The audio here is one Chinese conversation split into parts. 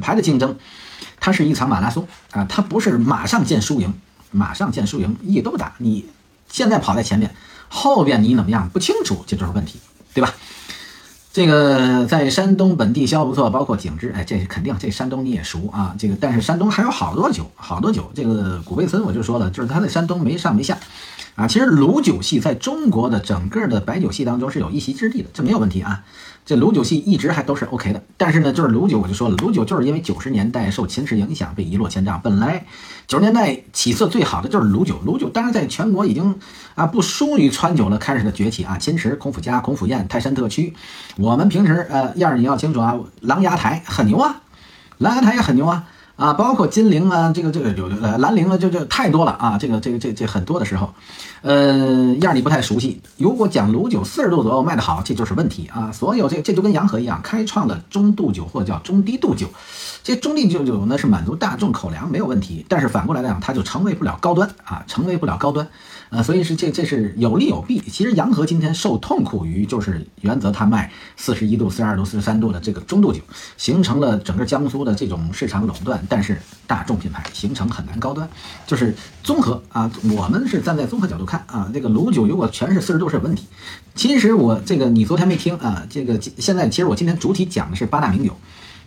牌的竞争，它是一场马拉松啊，它不是马上见输赢，马上见输赢意义都不大。你现在跑在前面，后边你怎么样不清楚，这就是问题，对吧？这个在山东本地销不错，包括景芝，哎，这肯定，这山东你也熟啊。这个但是山东还有好多酒，好多酒。这个古贝森我就说了，就是他在山东没上没下。啊，其实鲁酒系在中国的整个的白酒系当中是有一席之地的，这没有问题啊。这鲁酒系一直还都是 OK 的，但是呢，就是鲁酒我就说了，鲁酒就是因为九十年代受秦池影响被一落千丈。本来九十年代起色最好的就是鲁酒，鲁酒当然在全国已经啊不输于川酒了，开始的崛起啊。秦池、孔府家、孔府宴、泰山特区，我们平时呃样儿你要清楚啊，琅琊台很牛啊，琅琊台也很牛啊。啊，包括金陵啊，这个这个有呃兰陵啊，就就太多了啊，这个这个这这很多的时候，呃样你不太熟悉。如果讲鲁酒四十度左右卖得好，这就是问题啊。所有这这就跟洋河一样，开创了中度酒或者叫中低度酒，这中低度酒呢是满足大众口粮没有问题，但是反过来讲，它就成为不了高端啊，成为不了高端。呃，所以是这这是有利有弊。其实洋河今天受痛苦于就是原则它卖四十一度、四十二度、四十三度的这个中度酒，形成了整个江苏的这种市场垄断。但是大众品牌形成很难高端，就是综合啊。我们是站在综合角度看啊，这个鲁酒如果全是四十度是有问题。其实我这个你昨天没听啊，这个现在其实我今天主体讲的是八大名酒。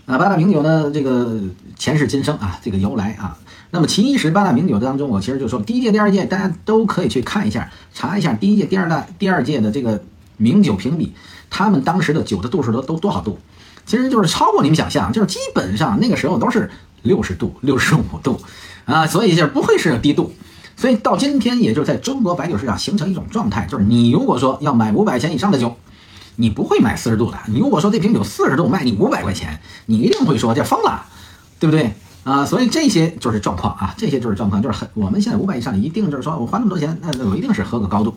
啊，八大名酒呢，这个前世今生啊，这个由来啊。那么其实八大名酒当中，我其实就说第一届、第二届，大家都可以去看一下，查一下第一届、第二大、第二届的这个名酒评比，他们当时的酒的度数都都多少度？其实就是超过你们想象，就是基本上那个时候都是六十度、六十五度啊，所以就不会是低度。所以到今天，也就是在中国白酒市场形成一种状态，就是你如果说要买五百钱以上的酒。你不会买四十度的。你如果说这瓶酒四十度卖你五百块钱，你一定会说这疯了，对不对啊？所以这些就是状况啊，这些就是状况，就是很我们现在五百以上一定就是说我花那么多钱，那我一定是喝个高度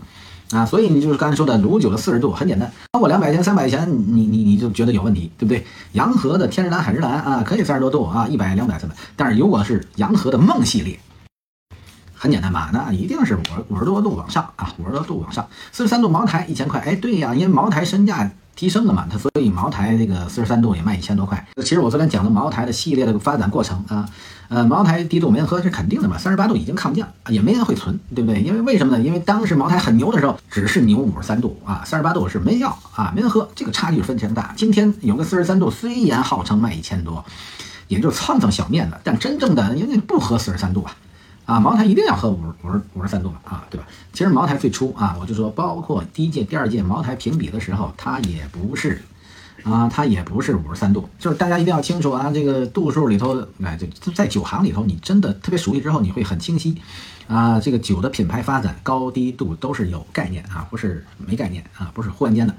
啊。所以你就是刚才说的卢酒的四十度很简单，超过两百钱、三百钱，你你你就觉得有问题，对不对？洋河的天之蓝、海之蓝啊，可以三十多度啊，一百、两百、三百。但是如果是洋河的梦系列。很简单吧？那一定是五五十多度往上啊，五十多度往上。四十三度茅台一千块，哎，对呀，因为茅台身价提升了嘛，它所以茅台这个四十三度也卖一千多块。其实我昨天讲的茅台的系列的发展过程啊，呃，茅台低度没人喝是肯定的嘛，三十八度已经抗降，也没人会存，对不对？因为为什么呢？因为当时茅台很牛的时候，只是牛五十三度啊，三十八度是没要啊，没人喝，这个差距非常大。今天有个四十三度，虽然号称卖一千多，也就蹭蹭小面子，但真正的人家不喝四十三度啊。啊，茅台一定要喝五十五十五十三度啊，对吧？其实茅台最初啊，我就说，包括第一届、第二届茅台评比的时候，它也不是，啊，它也不是五十三度。就是大家一定要清楚啊，这个度数里头，哎，这在酒行里头，你真的特别熟悉之后，你会很清晰。啊，这个酒的品牌发展高低度都是有概念啊，不是没概念啊，不是忽然间的。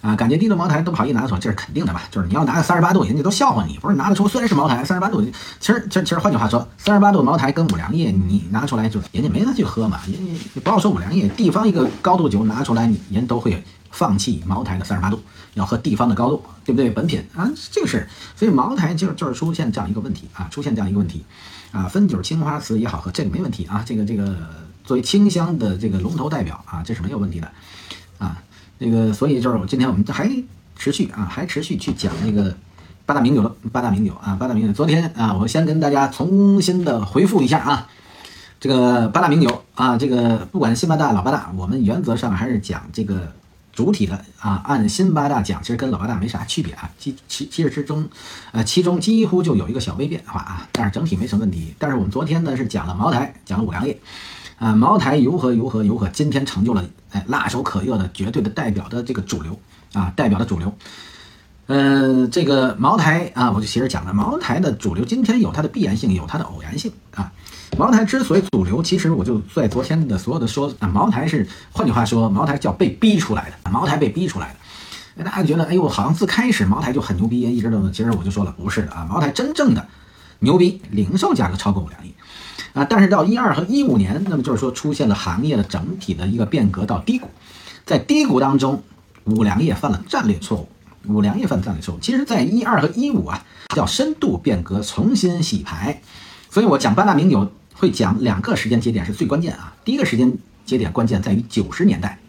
啊，感觉低度茅台都不好意思拿出来，这是肯定的吧？就是你要拿个三十八度，人家都笑话你，不是拿得出。虽然是茅台三十八度，其实其实其实换句话说，三十八度茅台跟五粮液你拿出来，就人家没人去喝嘛。人家不要说五粮液，地方一个高度酒拿出来，你人都会放弃茅台的三十八度，要喝地方的高度，对不对？本品啊，这个是，所以茅台就就是出现这样一个问题啊，出现这样一个问题啊，汾酒、青花瓷也好喝，这个没问题啊，这个这个作为清香的这个龙头代表啊，这是没有问题的啊。那个，所以就是我今天我们还持续啊，还持续去讲那个八大名酒的八大名酒啊，八大名酒。昨天啊，我先跟大家重新的回复一下啊，这个八大名酒啊，这个不管新八大老八大，我们原则上还是讲这个主体的啊，按新八大讲，其实跟老八大没啥区别啊，其其其实之中，呃，其中几乎就有一个小微变化啊，但是整体没什么问题。但是我们昨天呢是讲了茅台，讲了五粮液。啊，茅台如何如何如何，今天成就了哎辣手可热的绝对的代表的这个主流啊，代表的主流。嗯，这个茅台啊，我就其实讲了，茅台的主流今天有它的必然性，有它的偶然性啊。茅台之所以主流，其实我就在昨天的所有的说啊，茅台是换句话说，茅台叫被逼出来的，茅台被逼出来的。大家觉得哎呦，好像自开始茅台就很牛逼，一直都，其实我就说了，不是的啊，茅台真正的牛逼，零售价格超过五两亿。啊，但是到一二和一五年，那么就是说出现了行业的整体的一个变革到低谷，在低谷当中，五粮液犯了战略错误，五粮液犯战略错误。其实，在一二和一五啊，叫深度变革，重新洗牌。所以我讲八大名酒会讲两个时间节点是最关键啊。第一个时间节点关键在于九十年代，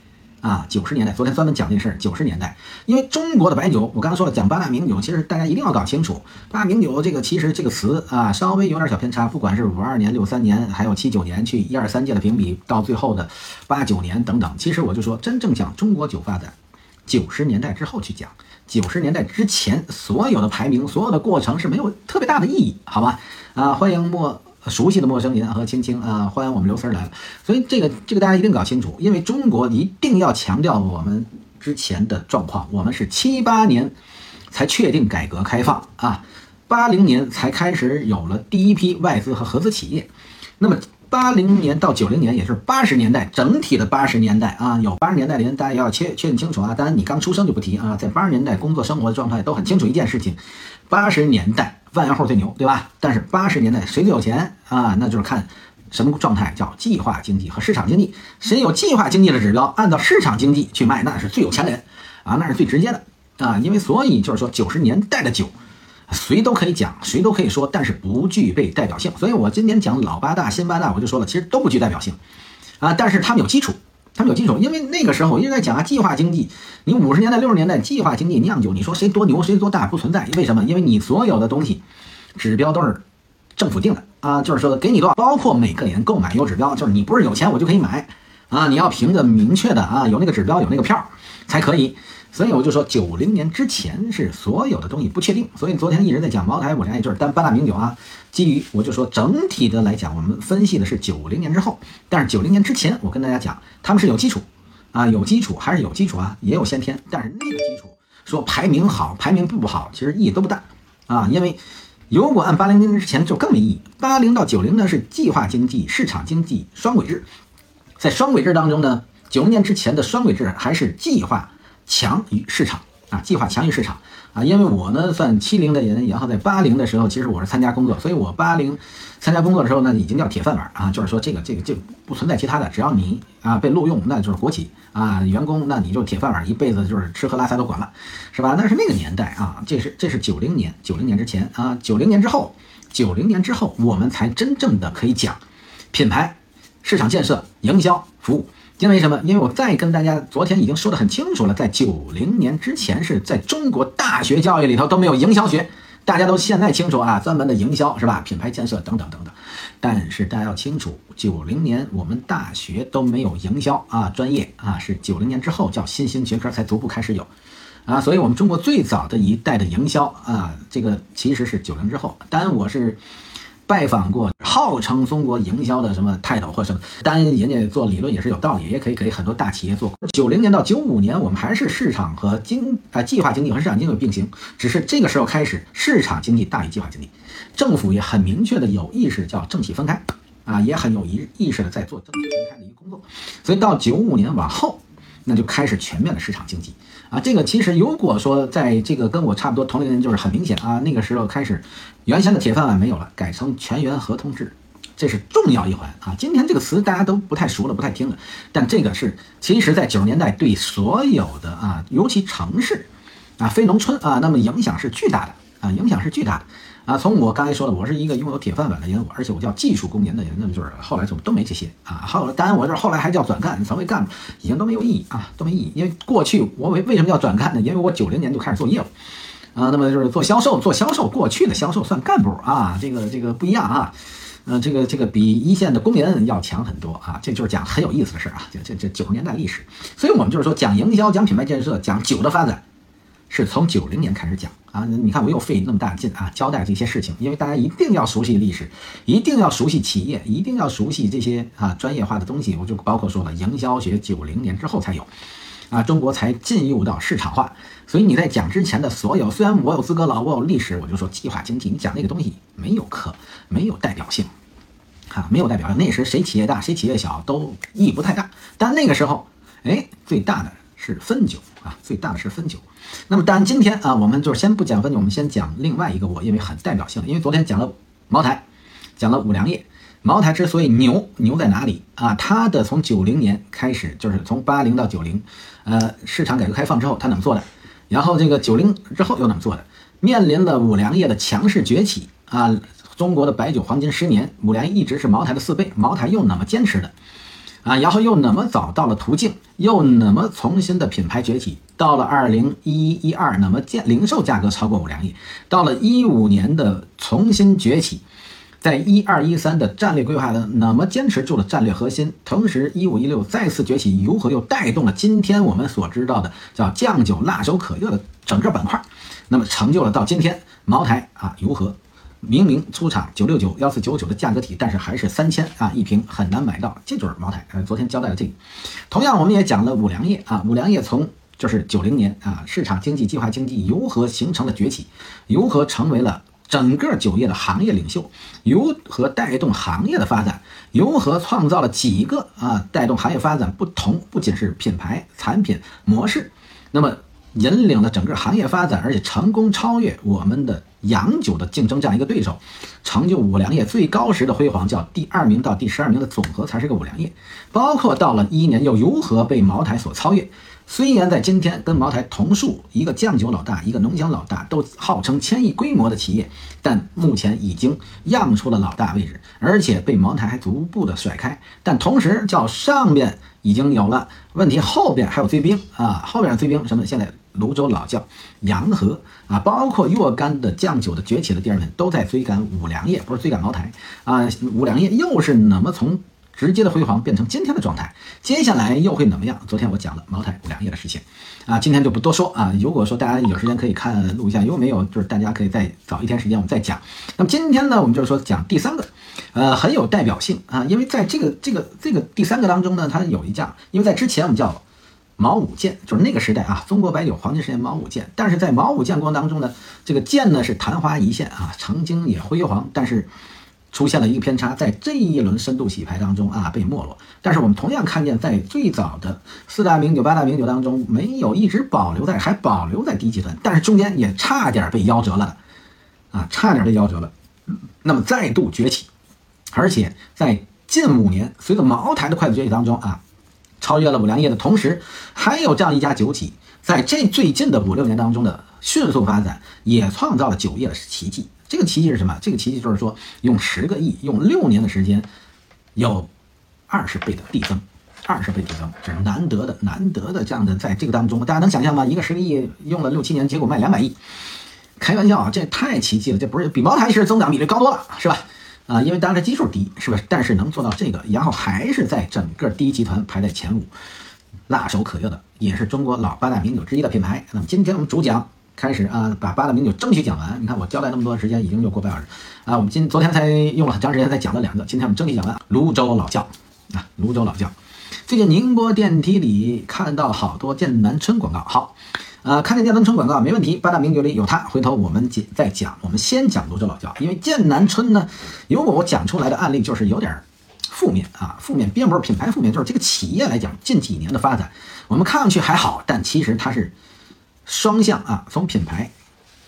啊，九十年代，昨天专门讲这事儿。九十年代，因为中国的白酒，我刚才说了，讲八大名酒，其实大家一定要搞清楚，八大名酒这个其实这个词啊，稍微有点小偏差。不管是五二年、六三年，还有七九年，去一二三届的评比，到最后的八九年等等，其实我就说，真正讲中国酒发展，九十年代之后去讲，九十年代之前所有的排名、所有的过程是没有特别大的意义，好吧？啊，欢迎莫。熟悉的陌生人和青青啊，欢迎我们刘四来了。所以这个这个大家一定搞清楚，因为中国一定要强调我们之前的状况，我们是七八年才确定改革开放啊，八零年才开始有了第一批外资和合资企业。那么八零年到九零年，也是八十年代整体的八十年代啊，有八十年代的人大家要确确认清楚啊。当然你刚出生就不提啊，在八十年代工作生活的状态都很清楚一件事情，八十年代。万元户最牛，对吧？但是八十年代谁最有钱啊？那就是看什么状态，叫计划经济和市场经济。谁有计划经济的指标，按照市场经济去卖，那是最有钱的人啊，那是最直接的啊。因为所以就是说，九十年代的酒，谁都可以讲，谁都可以说，但是不具备代表性。所以我今天讲老八大、新八大，我就说了，其实都不具代表性啊，但是他们有基础。他们有基础，因为那个时候一直在讲啊，计划经济。你五十年代、六十年代计划经济酿酒，你说谁多牛谁多大不存在？为什么？因为你所有的东西指标都是政府定的啊，就是说给你多少，包括每个人购买有指标，就是你不是有钱我就可以买啊，你要凭着明确的啊，有那个指标有那个票才可以。所以我就说，九零年之前是所有的东西不确定。所以昨天一直在讲茅台、五粮液，就是单八大名酒啊。基于我就说整体的来讲，我们分析的是九零年之后，但是九零年之前，我跟大家讲，他们是有基础啊，有基础还是有基础啊，也有先天。但是那个基础说排名好，排名不好，其实意义都不大啊。因为如果按八零年之前就更没意义。八零到九零呢是计划经济、市场经济双轨制，在双轨制当中呢，九零年之前的双轨制还是计划。强于市场啊，计划强于市场啊，因为我呢算七零的人，然后在八零的时候，其实我是参加工作，所以我八零参加工作的时候呢，已经叫铁饭碗啊，就是说这个这个就不存在其他的，只要你啊被录用，那就是国企啊员工，那你就铁饭碗，一辈子就是吃喝拉撒都管了，是吧？那是那个年代啊，这是这是九零年，九零年之前啊，九零年之后，九零年之后，我们才真正的可以讲品牌、市场建设、营销、服务。因为什么？因为我再跟大家昨天已经说得很清楚了，在九零年之前是在中国大学教育里头都没有营销学，大家都现在清楚啊，专门的营销是吧？品牌建设等等等等。但是大家要清楚，九零年我们大学都没有营销啊专业啊，是九零年之后叫新兴学科才逐步开始有啊，所以我们中国最早的一代的营销啊，这个其实是九零之后。当然我是。拜访过号称中国营销的什么泰斗或什么，当然人家做理论也是有道理，也可以给很多大企业做。九零年到九五年，我们还是市场和经啊计划经济和市场经济并行，只是这个时候开始市场经济大于计划经济，政府也很明确的有意识叫政企分开啊，也很有意意识的在做政企分开的一个工作。所以到九五年往后，那就开始全面的市场经济。啊，这个其实如果说在这个跟我差不多同龄人，就是很明显啊。那个时候开始，原先的铁饭碗没有了，改成全员合同制，这是重要一环啊。今天这个词大家都不太熟了，不太听了，但这个是其实在九十年代对所有的啊，尤其城市啊，非农村啊，那么影响是巨大的啊，影响是巨大的。啊，从我刚才说的，我是一个拥有铁饭碗的人，而且我叫技术工人的人，那么就是后来就都没这些啊。后来当然我这后来还叫转干，成为干部，已经都没有意义啊，都没意义。因为过去我为为什么叫转干呢？因为我九零年就开始做业务啊，那么就是做销售，做销售，过去的销售算干部啊，这个这个不一样啊，嗯，这个这个比一线的工人要强很多啊，这就是讲很有意思的事儿啊，这这这九十年代历史，所以我们就是说讲营销，讲品牌建设，讲酒的发展。是从九零年开始讲啊，你看我又费那么大劲啊，交代这些事情，因为大家一定要熟悉历史，一定要熟悉企业，一定要熟悉这些啊专业化的东西。我就包括说了，营销学九零年之后才有，啊，中国才进入到市场化。所以你在讲之前的所有，虽然我有资格老，我有历史，我就说计划经济，你讲那个东西没有可没有代表性，啊，没有代表性。那时谁企业大，谁企业小都意义不太大。但那个时候，哎，最大的是汾酒啊，最大的是汾酒。那么当然，今天啊，我们就是先不讲分酒，我们先讲另外一个我认为很代表性的。因为昨天讲了茅台，讲了五粮液。茅台之所以牛，牛在哪里啊？它的从九零年开始，就是从八零到九零，呃，市场改革开放之后，它怎么做的？然后这个九零之后又怎么做的？面临了五粮液的强势崛起啊，中国的白酒黄金十年，五粮液一直是茅台的四倍，茅台又怎么坚持的？啊，然后又那么找到了途径，又那么重新的品牌崛起，到了二零一一一二，那么建零售价格超过五粮液，到了一五年的重新崛起，在一二一三的战略规划的，那么坚持住了战略核心，同时一五一六再次崛起，如何又带动了今天我们所知道的叫酱酒辣手可热的整个板块，那么成就了到今天茅台啊如何？明明出厂九六九幺四九九的价格体，但是还是三千啊一瓶很难买到，这就是茅台。呃，昨天交代了这个。同样，我们也讲了五粮液啊，五粮液从就是九零年啊，市场经济、计划经济如何形成了崛起，如何成为了整个酒业的行业领袖，如何带动行业的发展，如何创造了几个啊带动行业发展不同，不仅是品牌、产品、模式，那么。引领了整个行业发展，而且成功超越我们的洋酒的竞争这样一个对手，成就五粮液最高时的辉煌，叫第二名到第十二名的总和才是个五粮液。包括到了一一年又如何被茅台所超越？虽然在今天跟茅台同属一个酱酒老大，一个浓香老大，都号称千亿规模的企业，但目前已经让出了老大位置，而且被茅台还逐步的甩开。但同时叫上边已经有了问题，后边还有追兵啊，后边追兵什么？现在。泸州老窖、洋河啊，包括若干的酱酒的崛起的第二轮，都在追赶五粮液，不是追赶茅台啊。五粮液又是怎么从直接的辉煌变成今天的状态？接下来又会怎么样？昨天我讲了茅台、五粮液的事情啊，今天就不多说啊。如果说大家有时间可以看录一下，如果没有，就是大家可以再找一天时间我们再讲。那么今天呢，我们就是说讲第三个，呃，很有代表性啊，因为在这个这个这个第三个当中呢，它有一架，因为在之前我们叫。毛五剑就是那个时代啊，中国白酒黄金时代毛五剑。但是在毛五建国当中呢，这个剑呢是昙花一现啊，曾经也辉煌，但是出现了一个偏差，在这一轮深度洗牌当中啊被没落。但是我们同样看见，在最早的四大名酒、八大名酒当中，没有一直保留在，还保留在低集团，但是中间也差点被夭折了啊，差点被夭折了。那么再度崛起，而且在近五年，随着茅台的快速崛起当中啊。超越了五粮液的同时，还有这样一家酒企，在这最近的五六年当中的迅速发展，也创造了酒业的奇迹。这个奇迹是什么？这个奇迹就是说，用十个亿，用六年的时间，有二十倍的递增，二十倍递增，这是难得的，难得的这样的，在这个当中，大家能想象吗？一个十个亿用了六七年，结果卖两百亿，开玩笑啊，这太奇迹了，这不是比茅台是增长比例高多了，是吧？啊，因为当然基数低，是不是？但是能做到这个，然后还是在整个第一集团排在前五，辣手可热的，也是中国老八大名酒之一的品牌。那么今天我们主讲开始啊，把八大名酒争取讲完。你看我交代那么多时间，已经就过半小时啊。我们今昨天才用了很长时间才讲了两个，今天我们争取讲完。泸州老窖啊，泸州老窖，最近宁波电梯里看到好多剑南春广告，好。呃，看见剑南春广告没问题，八大名酒里有它。回头我们再再讲，我们先讲泸州老窖，因为剑南春呢，如果我讲出来的案例就是有点负面啊，负面并不是品牌负面，就是这个企业来讲近几年的发展，我们看上去还好，但其实它是双向啊，从品牌、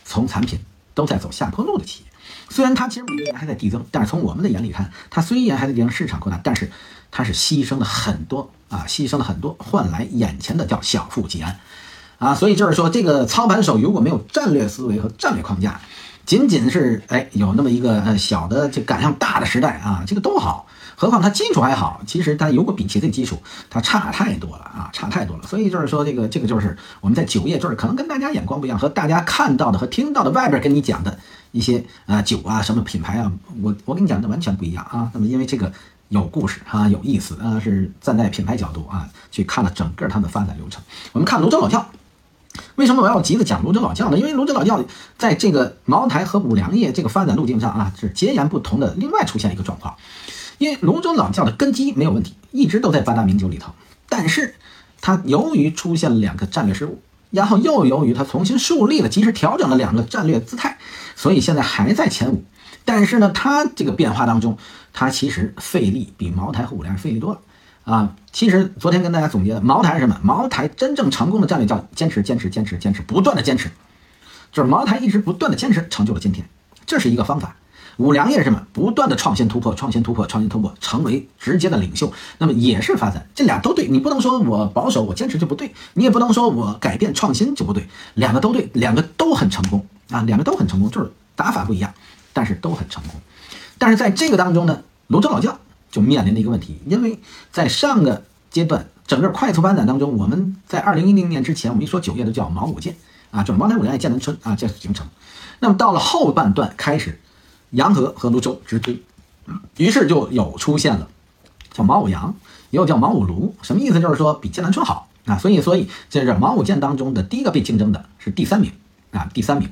从产品都在走下坡路的企业。虽然它其实每年还在递增，但是从我们的眼里看，它虽然还在进行市场扩大，但是它是牺牲了很多啊，牺牲了很多，换来眼前的叫小富即安。啊，所以就是说，这个操盘手如果没有战略思维和战略框架，仅仅是哎有那么一个呃小的这赶上大的时代啊，这个都好。何况他基础还好，其实他如果比起这基础，他差太多了啊，差太多了。所以就是说，这个这个就是我们在酒业，就是可能跟大家眼光不一样，和大家看到的和听到的外边跟你讲的一些啊酒啊什么品牌啊，我我跟你讲的完全不一样啊。那么因为这个有故事啊，有意思啊，是站在品牌角度啊去看了整个他们的发展流程。我们看泸州老窖。为什么我要急着讲泸州老窖呢？因为泸州老窖在这个茅台和五粮液这个发展路径上啊，是截然不同的。另外出现一个状况，因为泸州老窖的根基没有问题，一直都在八大名酒里头。但是它由于出现了两个战略失误，然后又由于它重新树立了、及时调整了两个战略姿态，所以现在还在前五。但是呢，它这个变化当中，它其实费力比茅台和五粮液费力多了。啊，其实昨天跟大家总结的茅台是什么？茅台真正成功的战略叫坚持、坚持、坚持、坚持，不断的坚持，就是茅台一直不断的坚持，成就了今天，这是一个方法。五粮液是什么？不断的创新突破、创新突破、创新突破，成为直接的领袖，那么也是发展。这俩都对，你不能说我保守、我坚持就不对，你也不能说我改变创新就不对，两个都对，两个都很成功啊，两个都很成功，就是打法不一样，但是都很成功。但是在这个当中呢，泸州老窖。就面临的一个问题，因为在上个阶段整个快速发展当中，我们在二零一零年之前，我们一说酒业都叫毛五建啊，就是茅台、五粮液、剑南春啊，这是形成。那么到了后半段开始，洋河和泸州直推，于是就有出现了叫毛五洋，又叫毛五卢，什么意思？就是说比剑南春好啊。所以，所以这是毛五建当中的第一个被竞争的是第三名啊，第三名。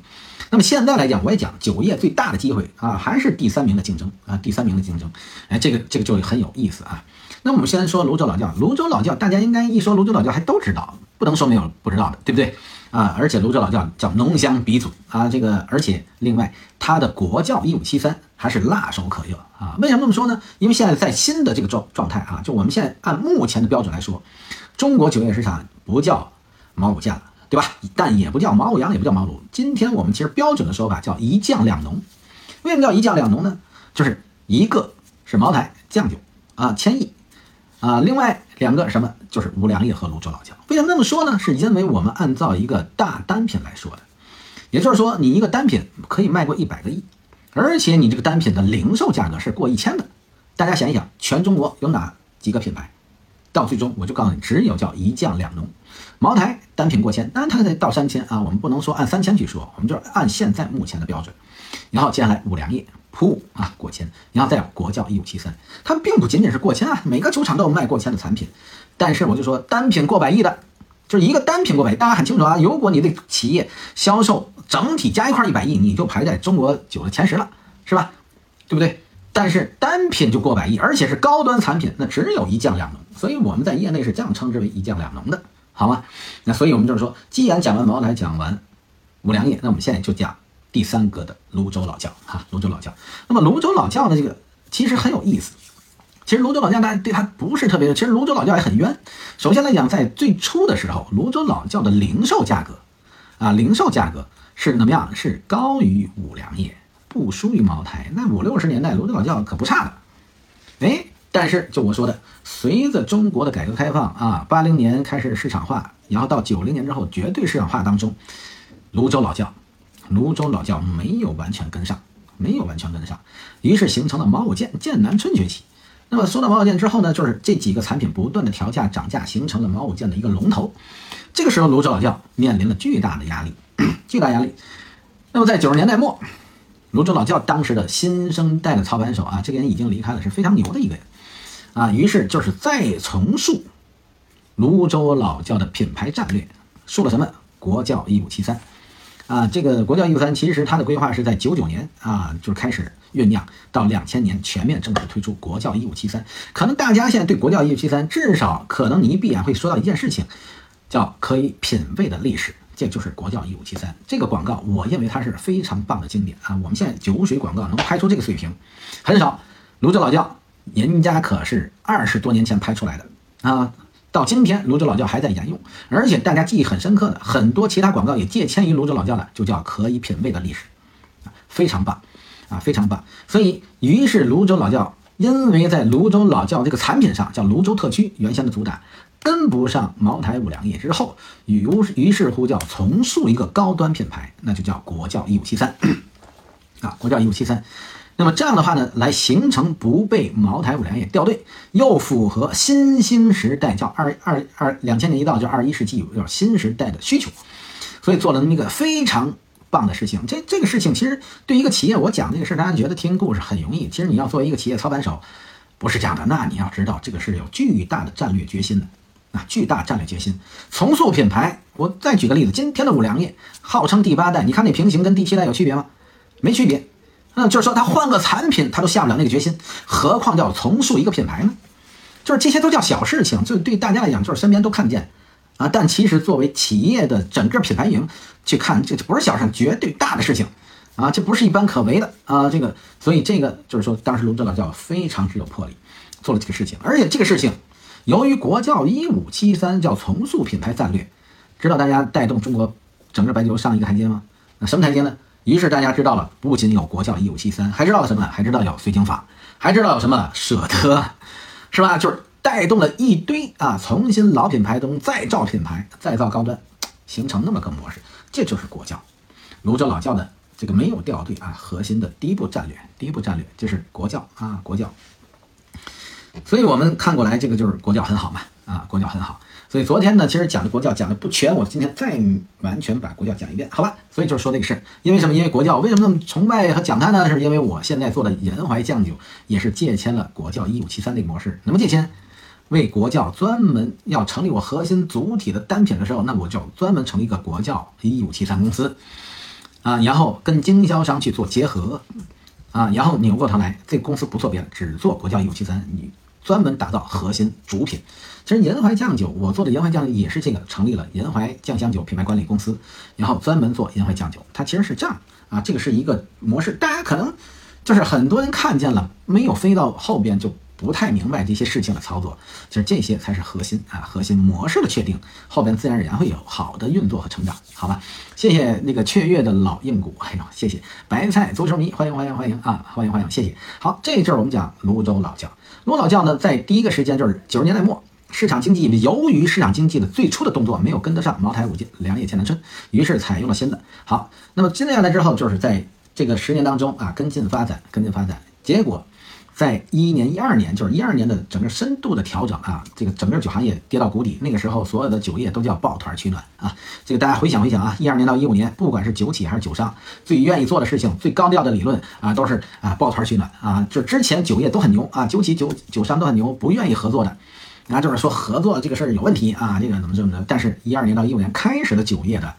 那么现在来讲，我也讲酒业最大的机会啊，还是第三名的竞争啊，第三名的竞争，哎，这个这个就很有意思啊。那我们先说泸州老窖，泸州老窖大家应该一说泸州老窖还都知道，不能说没有不知道的，对不对啊？而且泸州老窖叫浓香鼻祖啊，这个而且另外它的国窖一五七三还是辣手可热啊。为什么这么说呢？因为现在在新的这个状状态啊，就我们现在按目前的标准来说，中国酒业市场不叫毛五建了。对吧？但也不叫毛五洋，也不叫毛卤。今天我们其实标准的说法叫一酱两浓。为什么叫一酱两浓呢？就是一个是茅台酱酒啊，千亿啊，另外两个什么就是五粮液和泸州老窖。为什么这么说呢？是因为我们按照一个大单品来说的，也就是说你一个单品可以卖过一百个亿，而且你这个单品的零售价格是过一千的。大家想一想，全中国有哪几个品牌？到最终我就告诉你，只有叫一酱两浓。茅台单品过千，当然它得到三千啊，我们不能说按三千去说，我们就按现在目前的标准。然后接下来五粮液、普五啊过千，然后再有国窖一五七三，它并不仅仅是过千啊，每个酒厂都有卖过千的产品。但是我就说单品过百亿的，就是一个单品过百亿，大家很清楚啊。如果你的企业销售整体加一块一百亿，你就排在中国酒的前十了，是吧？对不对？但是单品就过百亿，而且是高端产品，那只有一酱两浓，所以我们在业内是这样称之为一酱两浓的。好吗？那所以我们就是说，既然讲完茅台，讲完五粮液，那我们现在就讲第三个的泸州老窖哈，泸州老窖。那么泸州老窖的这个其实很有意思。其实泸州老窖大家对它不是特别的，其实泸州老窖也很冤。首先来讲，在最初的时候，泸州老窖的零售价格啊，零售价格是怎么样？是高于五粮液，不输于茅台。那五六十年代泸州老窖可不差的，哎。但是，就我说的，随着中国的改革开放啊，八零年开始市场化，然后到九零年之后绝对市场化当中，泸州老窖，泸州老窖没有完全跟上，没有完全跟上，于是形成了毛五剑、剑南春崛起。那么说到毛五剑之后呢，就是这几个产品不断的调价涨价，形成了毛五剑的一个龙头。这个时候，泸州老窖面临了巨大的压力，巨大压力。那么在九十年代末，泸州老窖当时的新生代的操盘手啊，这个人已经离开了，是非常牛的一个人。啊，于是就是再重塑泸州老窖的品牌战略，塑了什么？国窖一五七三，啊，这个国窖一五三其实它的规划是在九九年啊，就是开始酝酿，到两千年全面正式推出国窖一五七三。可能大家现在对国窖一五七三，至少可能你一闭眼会说到一件事情，叫可以品味的历史，这就是国窖一五七三。这个广告，我认为它是非常棒的经典啊。我们现在酒水广告能拍出这个水平，很少。泸州老窖。人家可是二十多年前拍出来的。啊，到今天泸州老窖还在沿用，而且大家记忆很深刻的很多其他广告也借鉴于泸州老窖的，就叫可以品味的历史，啊，非常棒，啊，非常棒。所以，于是泸州老窖因为在泸州老窖这个产品上叫泸州特区原先的主打跟不上茅台五粮液之后，于于是乎叫重塑一个高端品牌，那就叫国窖一五七三，啊，国窖一五七三。那么这样的话呢，来形成不被茅台、五粮液掉队，又符合新兴时代，叫二二二两千年一到就二一世纪有叫新时代的需求，所以做了那么一个非常棒的事情。这这个事情其实对一个企业，我讲这个事，大家觉得听故事很容易。其实你要作为一个企业操盘手，不是这样的。那你要知道，这个是有巨大的战略决心的啊，巨大战略决心。重塑品牌，我再举个例子，今天的五粮液号称第八代，你看那瓶型跟第七代有区别吗？没区别。嗯，就是说他换个产品，他都下不了那个决心，何况要重塑一个品牌呢？就是这些都叫小事情，就对大家来讲，就是身边都看见啊。但其实作为企业的整个品牌营去看，这就不是小事，绝对大的事情啊，这不是一般可为的啊。这个，所以这个就是说，当时卢指导叫非常之有魄力，做了这个事情。而且这个事情，由于国窖一五七三叫重塑品牌战略，知道大家带动中国整个白酒上一个台阶吗？那什么台阶呢？于是大家知道了，不仅有国窖一五七三，还知道了什么？还知道有绥靖法，还知道有什么舍得，是吧？就是带动了一堆啊，重新老品牌中再造品牌，再造高端，形成那么个模式。这就是国窖，泸州老窖的这个没有掉队啊，核心的第一步战略，第一步战略就是国窖啊，国窖。所以我们看过来，这个就是国教很好嘛，啊，国教很好。所以昨天呢，其实讲的国教讲的不全，我今天再完全把国教讲一遍，好吧？所以就是说这个事儿，因为什么？因为国教为什么那么崇拜和讲它呢？是因为我现在做的仁怀酱酒也是借签了国教一五七三这个模式。那么借签为国教专门要成立我核心主体的单品的时候，那我就专门成立一个国教一五七三公司啊，然后跟经销商去做结合啊，然后扭过头来，这公司不做别的，只做国教一五七三，你专门打造核心主品。其实银怀酱酒，我做的银怀酱也是这个，成立了银怀酱香酒品牌管理公司，然后专门做银怀酱酒。它其实是这样啊，这个是一个模式。大家可能就是很多人看见了，没有飞到后边就不太明白这些事情的操作。其实这些才是核心啊，核心模式的确定，后边自然而然会有好的运作和成长，好吧？谢谢那个雀跃的老硬骨，哎呦，谢谢白菜足球迷，欢迎欢迎欢迎啊，欢迎欢迎，谢谢。好，这阵儿我们讲泸州老窖，泸州老窖呢，在第一个时间就是九十年代末。市场经济由于市场经济的最初的动作没有跟得上茅台、五金、良业、剑南春，于是采用了新的。好，那么接下来之后就是在这个十年当中啊，跟进发展，跟进发展。结果在一一年、一二年，就是一二年的整个深度的调整啊，这个整个酒行业跌到谷底。那个时候，所有的酒业都叫抱团取暖啊。这个大家回想回想啊，一二年到一五年，不管是酒企还是酒商，最愿意做的事情、最高调的理论啊，都是啊抱团取暖啊。就之前酒业都很牛啊，酒企、酒酒商都很牛，不愿意合作的。那就是说合作这个事儿有问题啊，这个怎么怎么的？但是，一二年到一五年开始的酒业的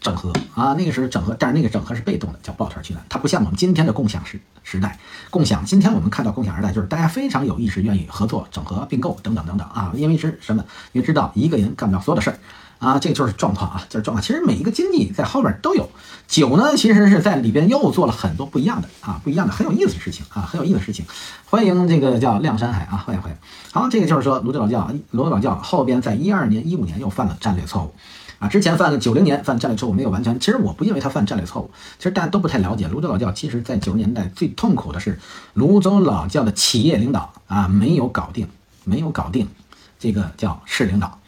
整合啊，那个时候整合，但是那个整合是被动的，叫抱团取暖，它不像我们今天的共享时时代。共享，今天我们看到共享时代，就是大家非常有意识，愿意合作、整合、并购等等等等啊，因为是什么？因为知道一个人干不了所有的事儿。啊，这个就是状况啊，就是状况。其实每一个经济在后边都有酒呢，其实是在里边又做了很多不一样的啊，不一样的很有意思的事情啊，很有意思的事情。欢迎这个叫亮山海啊，欢迎欢迎。好，这个就是说泸州老窖，泸州老窖后边在一二年、一五年又犯了战略错误啊，之前犯了九零年犯战略错误没有完全。其实我不认为他犯战略错误，其实大家都不太了解泸州老窖。其实，在九十年代最痛苦的是泸州老窖的企业领导啊，没有搞定，没有搞定这个叫市领导。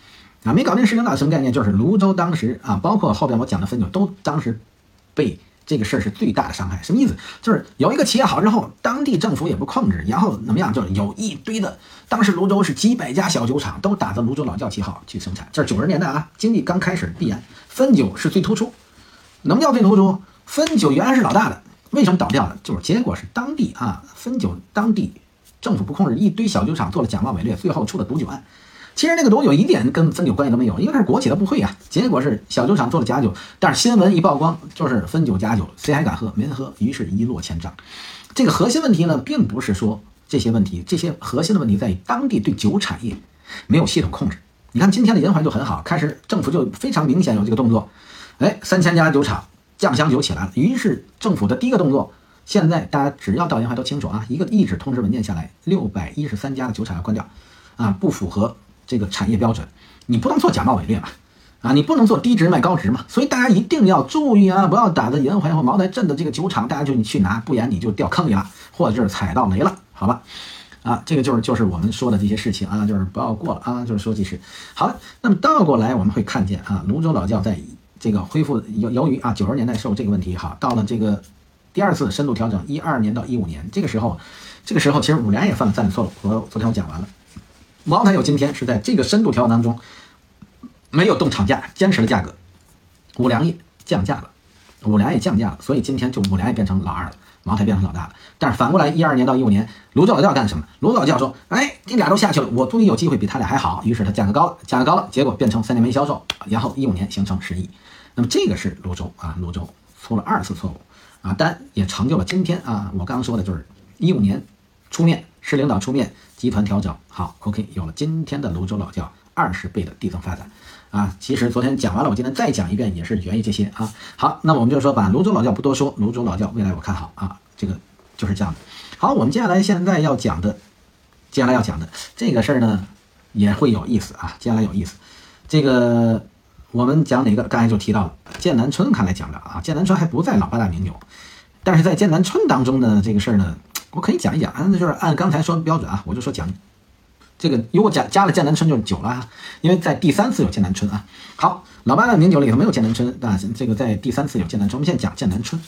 啊，没搞定市领导什么概念？就是泸州当时啊，包括后边我讲的汾酒，都当时被这个事儿是最大的伤害。什么意思？就是有一个企业好之后，当地政府也不控制，然后怎么样？就是有一堆的，当时泸州是几百家小酒厂都打着泸州老窖旗号去生产。这是九十年代啊，经济刚开始必然，汾酒是最突出，能叫最突出？汾酒原来是老大的，为什么倒掉了？就是结果是当地啊，汾酒当地政府不控制，一堆小酒厂做了假冒伪劣，最后出了毒酒案。其实那个毒酒一点跟汾酒关系都没有，因为它是国企的不会呀。结果是小酒厂做了假酒，但是新闻一曝光就是汾酒假酒，谁还敢喝？没人喝，于是一落千丈。这个核心问题呢，并不是说这些问题，这些核心的问题在于当地对酒产业没有系统控制。你看今天的银环就很好，开始政府就非常明显有这个动作，哎，三千家酒厂酱香酒起来了。于是政府的第一个动作，现在大家只要到银怀都清楚啊，一个一纸通知文件下来，六百一十三家的酒厂要关掉，啊，不符合。这个产业标准，你不能做假冒伪劣嘛，啊，你不能做低值卖高值嘛，所以大家一定要注意啊，不要打着银怀或茅台镇的这个酒厂，大家就你去拿，不然你就掉坑里了，或者就是踩到雷了，好吧？啊，这个就是就是我们说的这些事情啊，就是不要过了啊，就是说这是好了。那么倒过来我们会看见啊，泸州老窖在这个恢复由由于啊九十年代受这个问题哈，到了这个第二次深度调整一二年到一五年这个时候，这个时候其实五粮液犯了战略错误，昨昨天我讲完了。茅台有今天是在这个深度调整当中，没有动厂价，坚持了价格。五粮液降价了，五粮液降价了，所以今天就五粮液变成老二了，茅台变成老大了。但是反过来，一二年到一五年，泸州老窖干什么？泸州老窖说：“哎，这俩都下去了，我终于有机会比他俩还好。”于是它价格高了，价格高了，结果变成三年没销售，然后一五年形成十亿。那么这个是泸州啊，泸州出了二次错误啊，但也成就了今天啊，我刚刚说的就是一五年出面。市领导出面，集团调整好，OK，有了今天的泸州老窖二十倍的递增发展啊！其实昨天讲完了，我今天再讲一遍，也是源于这些啊。好，那我们就说把泸州老窖不多说，泸州老窖未来我看好啊，这个就是这样的。好，我们接下来现在要讲的，接下来要讲的这个事儿呢，也会有意思啊。接下来有意思，这个我们讲哪个？刚才就提到了剑南春，看来讲的啊，剑南春还不在老八大名酒，但是在剑南春当中呢，这个事儿呢。我可以讲一讲啊，那就是按刚才说的标准啊，我就说讲这个，如果加加了剑南春就是酒了啊，因为在第三次有剑南春啊。好，老八的名酒里头没有剑南春啊，这个在第三次有剑南春。我们现在讲剑南春，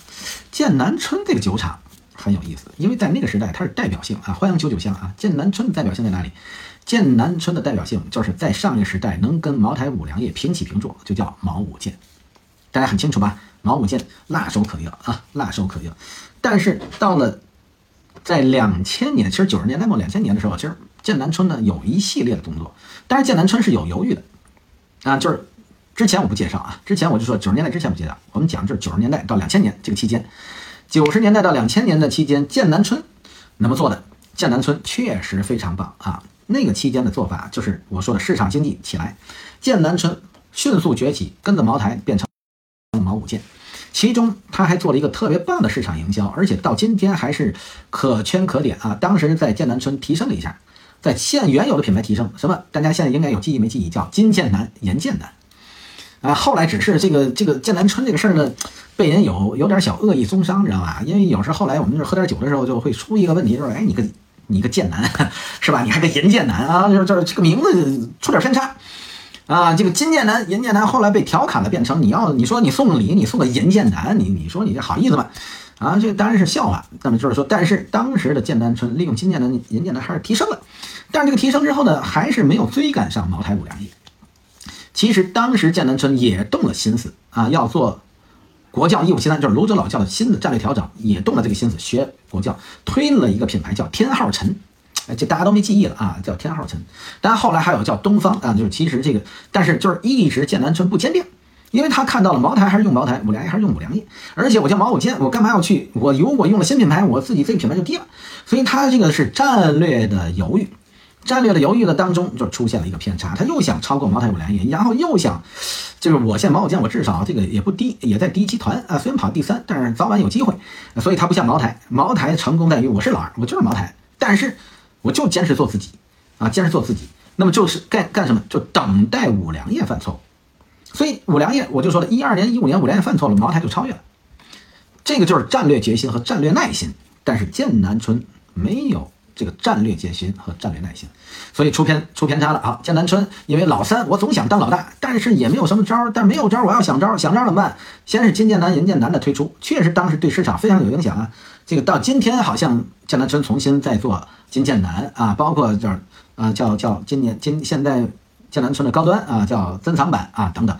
剑南春这个酒厂很有意思，因为在那个时代它是代表性啊。欢迎九九香啊，剑南春的代表性在哪里？剑南春的代表性就是在上一个时代能跟茅台五粮液平起平坐，就叫茅五剑。大家很清楚吧？茅五剑辣手可热啊，辣手可热。但是到了在两千年，其实九十年代末两千年的时候，其实剑南春呢有一系列的动作，但是剑南春是有犹豫的啊，就是之前我不介绍啊，之前我就说九十年代之前不介绍，我们讲就是九十年代到两千年这个期间，九十年代到两千年的期间，剑南春那么做的，剑南春确实非常棒啊，那个期间的做法就是我说的市场经济起来，剑南春迅速崛起，跟着茅台变成毛五剑。其中他还做了一个特别棒的市场营销，而且到今天还是可圈可点啊！当时在剑南春提升了一下，在现原有的品牌提升什么？大家现在应该有记忆没记忆？叫金剑南、银剑南啊！后来只是这个这个剑南春这个事儿呢，被人有有点小恶意中伤，知道吧？因为有时候后来我们就是喝点酒的时候就会出一个问题，就是哎，你个你个剑南 是吧？你还个银剑南啊？就是就是这个名字出点偏差。啊，这个金剑南、银剑南后来被调侃了，变成你要你说你送礼，你送个银剑南，你你说你这好意思吗？啊，这当然是笑话。那么就是说，但是当时的剑南春利用金剑南、银剑南还是提升了，但是这个提升之后呢，还是没有追赶上茅台五粮液。其实当时剑南春也动了心思啊，要做国教一五七三，就是泸州老窖的新的战略调整，也动了这个心思，学国教推了一个品牌叫天号陈。哎，这大家都没记忆了啊，叫天号村，但后来还有叫东方啊，就是其实这个，但是就是一直剑南春不坚定，因为他看到了茅台还是用茅台，五粮液还是用五粮液，而且我叫毛五剑，我干嘛要去？我如果用了新品牌，我自己这个品牌就低了，所以他这个是战略的犹豫，战略的犹豫的当中就出现了一个偏差，他又想超过茅台五粮液，然后又想，就是我现在毛五剑，我至少这个也不低，也在第一集团啊，虽然跑第三，但是早晚有机会，所以他不像茅台，茅台成功在于我是老二，我就是茅台，但是。我就坚持做自己，啊，坚持做自己，那么就是干干什么？就等待五粮液犯错误。所以五粮液，我就说了，一二年、一五年五粮液犯错了，茅台就超越了。这个就是战略决心和战略耐心。但是剑南春没有这个战略决心和战略耐心，所以出偏出偏差了啊！剑南春因为老三，我总想当老大，但是也没有什么招儿，但没有招儿，我要想招儿，想招儿怎么办？先是金剑南、银剑南的推出，确实当时对市场非常有影响啊。这个到今天好像剑南春重新在做。金剑南啊，包括就是啊，叫叫今年今现在剑南春的高端啊，叫珍藏版啊等等，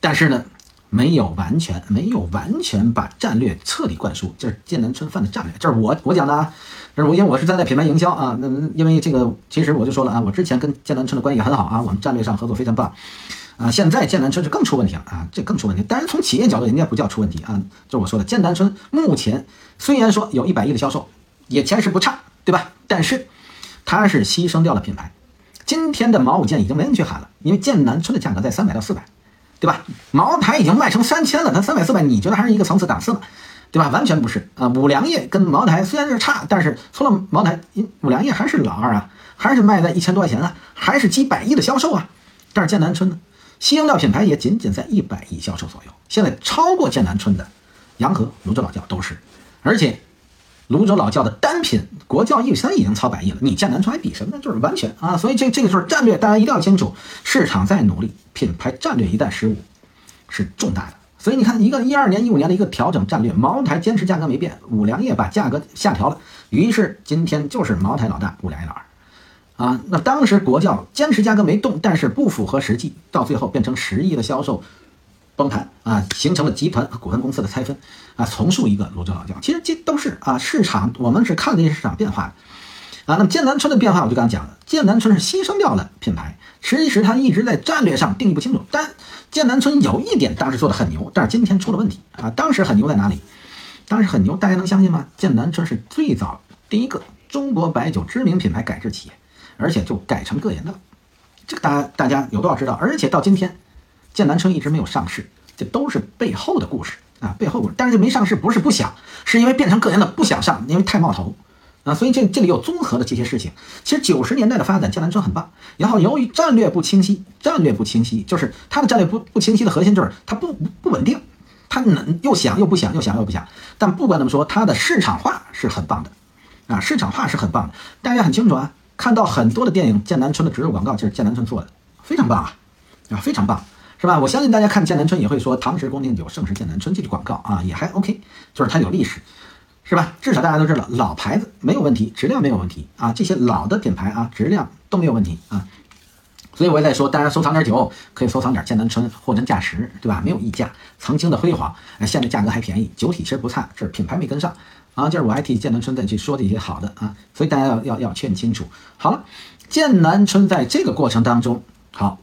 但是呢，没有完全没有完全把战略彻底灌输，这是剑南春犯的战略，这是我我讲的啊，这是我因为我是站在品牌营销啊，那因为这个其实我就说了啊，我之前跟剑南春的关系很好啊，我们战略上合作非常棒啊，现在剑南春就更出问题了啊，这更出问题，但是从企业角度，人家不叫出问题啊，就是我说的剑南春目前虽然说有一百亿的销售，也钱是不差。对吧？但是，它是牺牲掉了品牌。今天的毛五剑已经没人去喊了，因为剑南春的价格在三百到四百，对吧？茅台已经卖成三千了，它三百四百，你觉得还是一个层次档次吗？对吧？完全不是啊！五粮液跟茅台虽然是差，但是除了茅台，五粮液还是老二啊，还是卖在一千多块钱啊，还是几百亿的销售啊。但是剑南春呢，牺牲掉品牌也仅仅在一百亿销售左右。现在超过剑南春的，洋河、泸州老窖都是，而且。泸州老窖的单品国窖一三已经超百亿了，你剑南春还比什么呢？就是完全啊，所以这这个就是战略，大家一定要清楚，市场在努力，品牌战略一旦失误，是重大的。所以你看，一个一二年、一五年的一个调整战略，茅台坚持价格没变，五粮液把价格下调了，于是今天就是茅台老大，五粮液老二。啊，那当时国窖坚持价格没动，但是不符合实际，到最后变成十亿的销售。崩盘啊，形成了集团和股份公司的拆分啊，重塑一个泸州老窖。其实这都是啊，市场我们是看这些市场变化的啊。那么剑南春的变化，我就刚才讲了，剑南春是牺牲掉了品牌，其实它一直在战略上定义不清楚。但剑南春有一点当时做的很牛，但是今天出了问题啊。当时很牛在哪里？当时很牛，大家能相信吗？剑南春是最早第一个中国白酒知名品牌改制企业，而且就改成个人的了，这个大家大家有多少知道？而且到今天。剑南春一直没有上市，这都是背后的故事啊，背后故事。但是没上市不是不想，是因为变成个人的不想上，因为太冒头啊。所以这这里有综合的这些事情。其实九十年代的发展，剑南春很棒。然后由于战略不清晰，战略不清晰，就是它的战略不不清晰的核心就是它不不稳定，它能又想又不想，又想又不想。但不管怎么说，它的市场化是很棒的啊，市场化是很棒的。大家很清楚啊，看到很多的电影，剑南春的植入广告就是剑南春做的，非常棒啊啊，非常棒。是吧？我相信大家看剑南春也会说“唐时宫廷酒，盛世剑南春”这句广告啊，也还 OK，就是它有历史，是吧？至少大家都知道，老牌子没有问题，质量没有问题啊，这些老的品牌啊，质量都没有问题啊。所以我也在说，大家收藏点酒，可以收藏点剑南春、货真价实，对吧？没有溢价，曾经的辉煌，哎，现在价格还便宜，酒体其实不差，是品牌没跟上啊。就是我还替剑南春再去说这些好的啊，所以大家要要要确清楚。好了，剑南春在这个过程当中，好，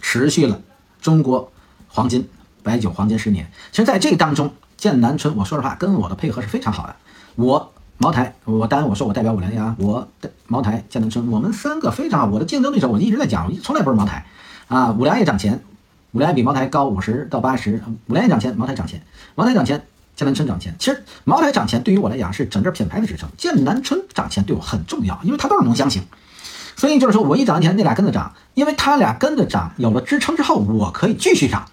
持续了中国黄金白酒黄金十年。其实在这当中，剑南春，我说实话，跟我的配合是非常好的。我。茅台，我当然我说我代表五粮液啊，我的茅台、剑南春，我们三个非常好。我的竞争对手，我一直在讲，从来不是茅台啊。五粮液涨钱，五粮液比茅台高五十到八十，五粮液涨钱，茅台涨钱，茅台涨钱，剑南春涨钱。其实茅台涨钱对于我来讲是整个品牌的支撑，剑南春涨钱对我很重要，因为它都是浓香型，所以就是说我一涨钱，那俩跟着涨，因为它俩跟着涨，有了支撑之后，我可以继续涨。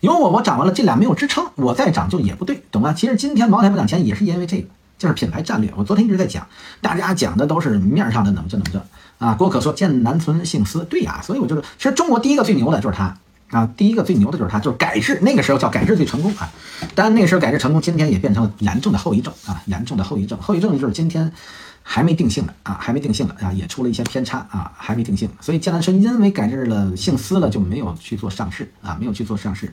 因为我我涨完了，这俩没有支撑，我再涨就也不对，懂吗？其实今天茅台不涨钱也是因为这个。就是品牌战略，我昨天一直在讲，大家讲的都是面上的怎么这怎么这啊。郭可说剑南春姓司，对呀，所以我就是，其实中国第一个最牛的就是他啊，第一个最牛的就是他，就是改制，那个时候叫改制最成功啊。当然那个时候改制成功，今天也变成了严重的后遗症啊，严重的后遗症，后遗症就是今天还没定性呢啊，还没定性呢啊，也出了一些偏差啊，还没定性。所以剑南春因为改制了姓司了，就没有去做上市啊，没有去做上市，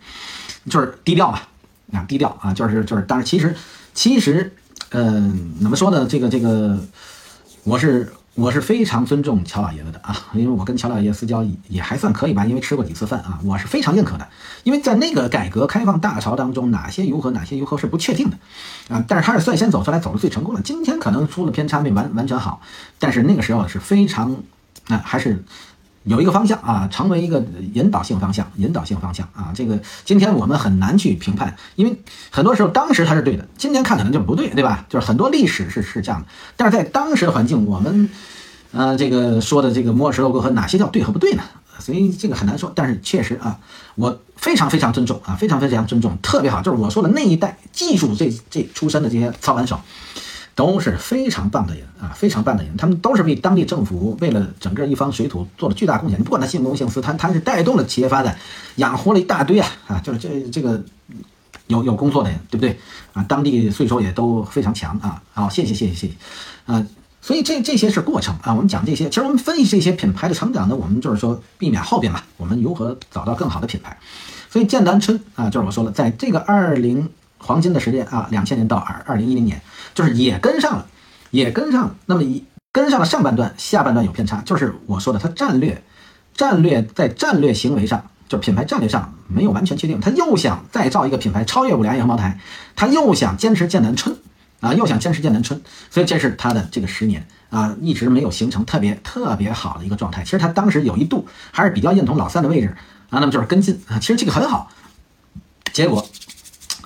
就是低调吧啊，低调啊，就是就是，但是其实其实。嗯，怎么说呢？这个这个，我是我是非常尊重乔老爷子的啊，因为我跟乔老爷子私交也还算可以吧，因为吃过几次饭啊，我是非常认可的。因为在那个改革开放大潮当中，哪些如何，哪些如何是不确定的啊，但是他是率先走出来，走的最成功的。今天可能出了偏差，没完完全好，但是那个时候是非常啊，还是。有一个方向啊，成为一个引导性方向，引导性方向啊，这个今天我们很难去评判，因为很多时候当时它是对的，今天看可能就不对，对吧？就是很多历史是是这样的，但是在当时的环境，我们，呃，这个说的这个摩尔石头沟和哪些叫对和不对呢？所以这个很难说，但是确实啊，我非常非常尊重啊，非常非常尊重，特别好，就是我说的那一代技术这这出身的这些操盘手。都是非常棒的人啊，非常棒的人，他们都是为当地政府、为了整个一方水土做了巨大贡献。你不管他姓公姓私，他他是带动了企业发展，养活了一大堆啊啊，就是这这个有有工作的人，对不对啊？当地税收也都非常强啊。好，谢谢谢谢谢谢啊。所以这这些是过程啊。我们讲这些，其实我们分析这些品牌的成长呢，我们就是说避免后边嘛，我们如何找到更好的品牌。所以剑南春啊，就是我说了，在这个二零黄金的时间啊，两千年到二二零一零年。就是也跟上了，也跟上了，那么一跟上了上半段，下半段有偏差。就是我说的，它战略，战略在战略行为上，就品牌战略上没有完全确定。他又想再造一个品牌超越五粮液和茅台，他又想坚持剑南春，啊，又想坚持剑南春，所以这是他的这个十年啊，一直没有形成特别特别好的一个状态。其实他当时有一度还是比较认同老三的位置啊，那么就是跟进啊，其实这个很好，结果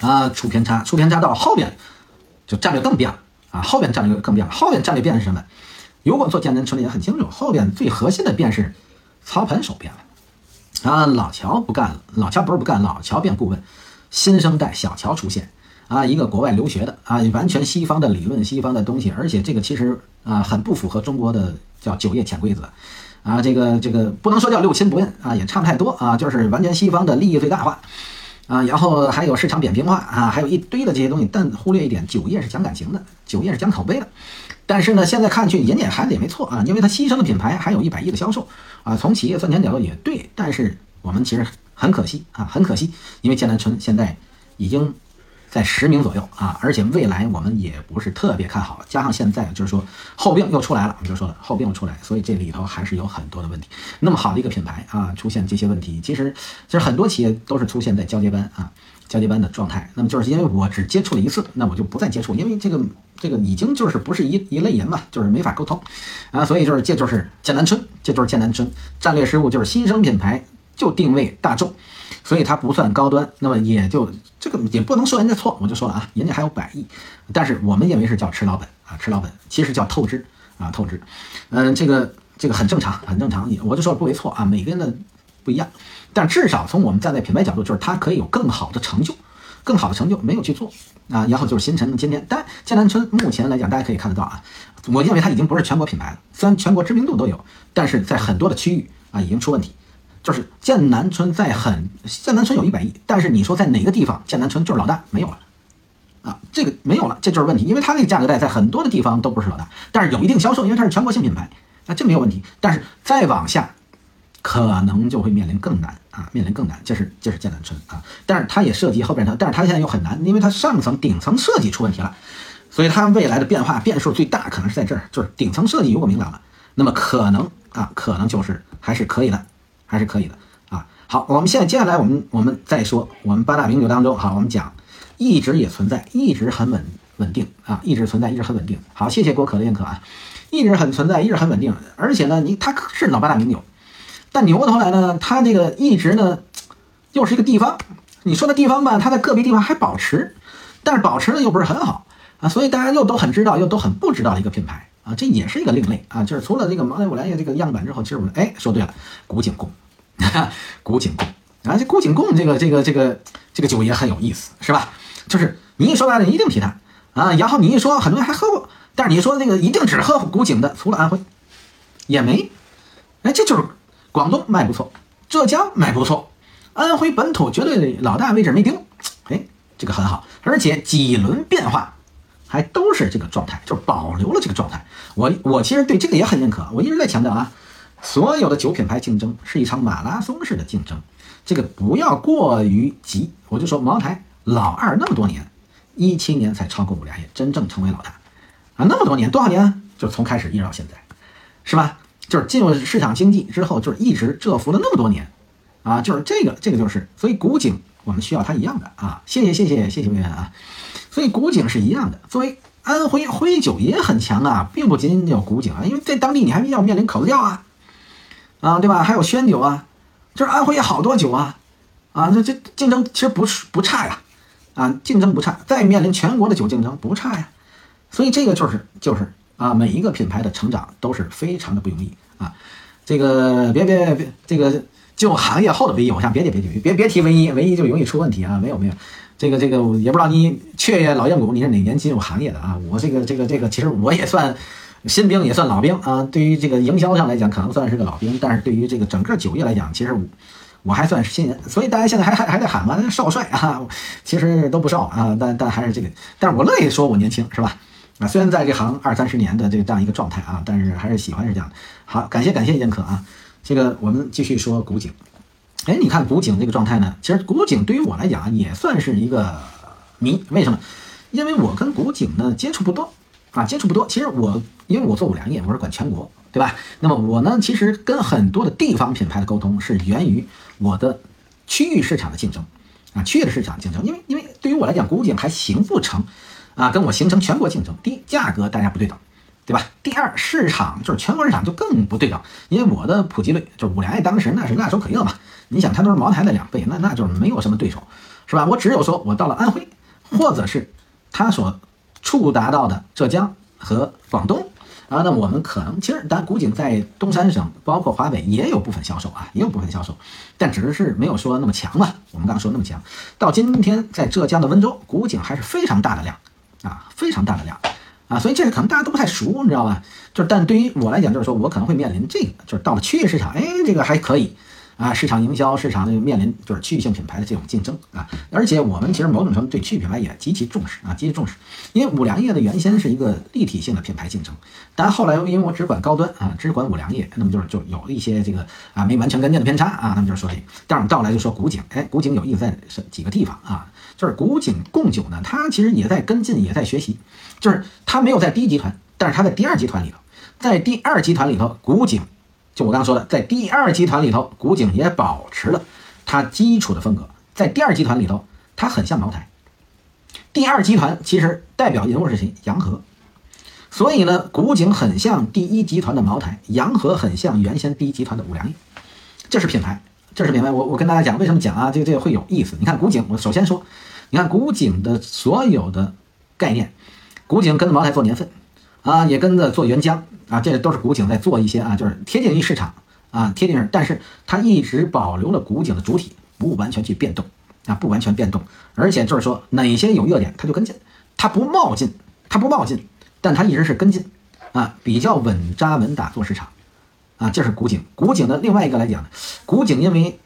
啊出偏差，出偏差到后边。就战略更变了啊，后边战略更变了。后边战略变是什么？如果做建南村里也很清楚，后边最核心的变是操盘手变了啊。老乔不干了，老乔不是不干，老乔变顾问，新生代小乔出现啊，一个国外留学的啊，完全西方的理论、西方的东西，而且这个其实啊很不符合中国的叫酒业潜规则啊，这个这个不能说叫六亲不认啊，也差不太多啊，就是完全西方的利益最大化。啊，然后还有市场扁平化啊，还有一堆的这些东西，但忽略一点，酒业是讲感情的，酒业是讲口碑的。但是呢，现在看去，人家孩子也没错啊，因为他牺牲的品牌还有一百亿的销售啊，从企业赚钱角度也对。但是我们其实很可惜啊，很可惜，因为剑南春现在已经。在十名左右啊，而且未来我们也不是特别看好，加上现在就是说后病又出来了，我们就说了后病又出来，所以这里头还是有很多的问题。那么好的一个品牌啊，出现这些问题，其实其实很多企业都是出现在交接班啊，交接班的状态。那么就是因为我只接触了一次，那我就不再接触，因为这个这个已经就是不是一一类人嘛，就是没法沟通啊，所以就是这就是剑南春，这就是剑南春战略失误，就是新生品牌就定位大众。所以它不算高端，那么也就这个也不能说人家错，我就说了啊，人家还有百亿，但是我们认为是叫吃老本啊，吃老本，其实叫透支啊，透支，嗯，这个这个很正常，很正常，我就说了不为错啊，每个人的不一样，但至少从我们站在品牌角度，就是它可以有更好的成就，更好的成就没有去做。啊，然后就是新城今天，但剑南春目前来讲，大家可以看得到啊，我认为它已经不是全国品牌了，虽然全国知名度都有，但是在很多的区域啊已经出问题。就是剑南春在很剑南春有一百亿，但是你说在哪个地方剑南春就是老大没有了，啊，这个没有了，这就是问题，因为它那个价格带在很多的地方都不是老大，但是有一定销售，因为它是全国性品牌，啊，这没有问题。但是再往下，可能就会面临更难啊，面临更难，这是这是剑南春啊，但是它也涉及后边它，但是它现在又很难，因为它上层顶层设计出问题了，所以它未来的变化变数最大可能是在这儿，就是顶层设计如果明朗了，那么可能啊，可能就是还是可以的，还是可以的啊。好，我们现在接下来我们我们再说我们八大名酒当中，哈，我们讲。一直也存在，一直很稳稳定啊，一直存在，一直很稳定。好，谢谢郭可的认可啊，一直很存在，一直很稳定。而且呢，你它是老八大名酒，但扭过头来呢，它这个一直呢，又是一个地方。你说的地方吧，它在个别地方还保持，但是保持的又不是很好啊，所以大家又都很知道，又都很不知道一个品牌啊，这也是一个另类啊。就是除了这个茅台、五粮液这个样板之后，其实我们哎说对了，古井贡，古井贡啊，这古井贡这个这个这个这个酒也很有意思，是吧？就是你一说完了，一定提它啊。然后你一说，很多人还喝过，但是你说那个一定只喝古井的，除了安徽，也没。哎，这就是广东卖不错，浙江卖不错，安徽本土绝对老大位置没丢。哎，这个很好，而且几轮变化还都是这个状态，就是保留了这个状态。我我其实对这个也很认可，我一直在强调啊，所有的酒品牌竞争是一场马拉松式的竞争，这个不要过于急。我就说茅台。老二那么多年，一七年才超过五粮液，真正成为老大啊！那么多年，多少年？就从开始一直到现在，是吧？就是进入市场经济之后，就是一直蛰伏了那么多年啊！就是这个，这个就是，所以古井我们需要它一样的啊！谢谢谢谢谢谢微员啊！所以古井是一样的，作为安徽徽酒也很强啊，并不仅仅有古井啊，因为在当地你还要面临口子窖啊，啊对吧？还有宣酒啊，就是安徽好多酒啊，啊这这竞争其实不是不差呀。啊，竞争不差，再面临全国的酒竞争不差呀，所以这个就是就是啊，每一个品牌的成长都是非常的不容易啊。这个别别别，这个就行业后的唯一，我想别别别别别别提唯一，唯一就容易出问题啊。没有没有，这个这个也不知道你雀跃老硬骨你是哪年进入行业的啊？我这个这个这个其实我也算新兵，也算老兵啊。对于这个营销上来讲，可能算是个老兵，但是对于这个整个酒业来讲，其实。我我还算是新人，所以大家现在还还还在喊嘛，少帅啊，其实都不少啊，但但还是这个，但是我乐意说我年轻，是吧？啊，虽然在这行二三十年的这这样一个状态啊，但是还是喜欢是这样的。好，感谢感谢认可啊，这个我们继续说古井。哎，你看古井这个状态呢，其实古井对于我来讲也算是一个谜，为什么？因为我跟古井呢接触不多啊，接触不多。其实我因为我做五粮液，我是管全国。对吧？那么我呢，其实跟很多的地方品牌的沟通是源于我的区域市场的竞争，啊，区域的市场竞争。因为因为对于我来讲，古井还形不成，啊，跟我形成全国竞争。第一，价格大家不对等，对吧？第二，市场就是全国市场就更不对等，因为我的普及率就是五粮液当时那是辣手可热嘛。你想，它都是茅台的两倍，那那就是没有什么对手，是吧？我只有说我到了安徽，或者是它所触达到的浙江和广东。啊，那我们可能其实，但古井在东三省，包括华北也有部分销售啊，也有部分销售，但只是没有说那么强嘛。我们刚刚说那么强，到今天在浙江的温州，古井还是非常大的量啊，非常大的量啊，所以这个可能大家都不太熟，你知道吧？就是，但对于我来讲，就是说我可能会面临这个，就是到了区域市场，哎，这个还可以。啊，市场营销，市场呢面临就是区域性品牌的这种竞争啊，而且我们其实某种程度对区域品牌也极其重视啊，极其重视。因为五粮液的原先是一个立体性的品牌竞争，但后来因为我只管高端啊，只管五粮液，那么就是就有一些这个啊没完全跟进的偏差啊，那么就是说这个。但是到来就说古井，哎，古井有意思在是几个地方啊，就是古井贡酒呢，它其实也在跟进，也在学习，就是它没有在第一集团，但是它在第二集团里头，在第二集团里头，古井。就我刚刚说的，在第二集团里头，古井也保持了它基础的风格。在第二集团里头，它很像茅台。第二集团其实代表人物是谁？洋河。所以呢，古井很像第一集团的茅台，洋河很像原先第一集团的五粮液。这是品牌，这是品牌。我我跟大家讲，为什么讲啊？这个这个会有意思。你看古井，我首先说，你看古井的所有的概念，古井跟着茅台做年份，啊，也跟着做原浆。啊，这都是古井在做一些啊，就是贴近于市场啊，贴近，但是它一直保留了古井的主体，不完全去变动啊，不完全变动，而且就是说哪些有热点，它就跟进，它不冒进，它不冒进，但它一直是跟进啊，比较稳扎稳打做市场啊，这是古井。古井的另外一个来讲，古井因为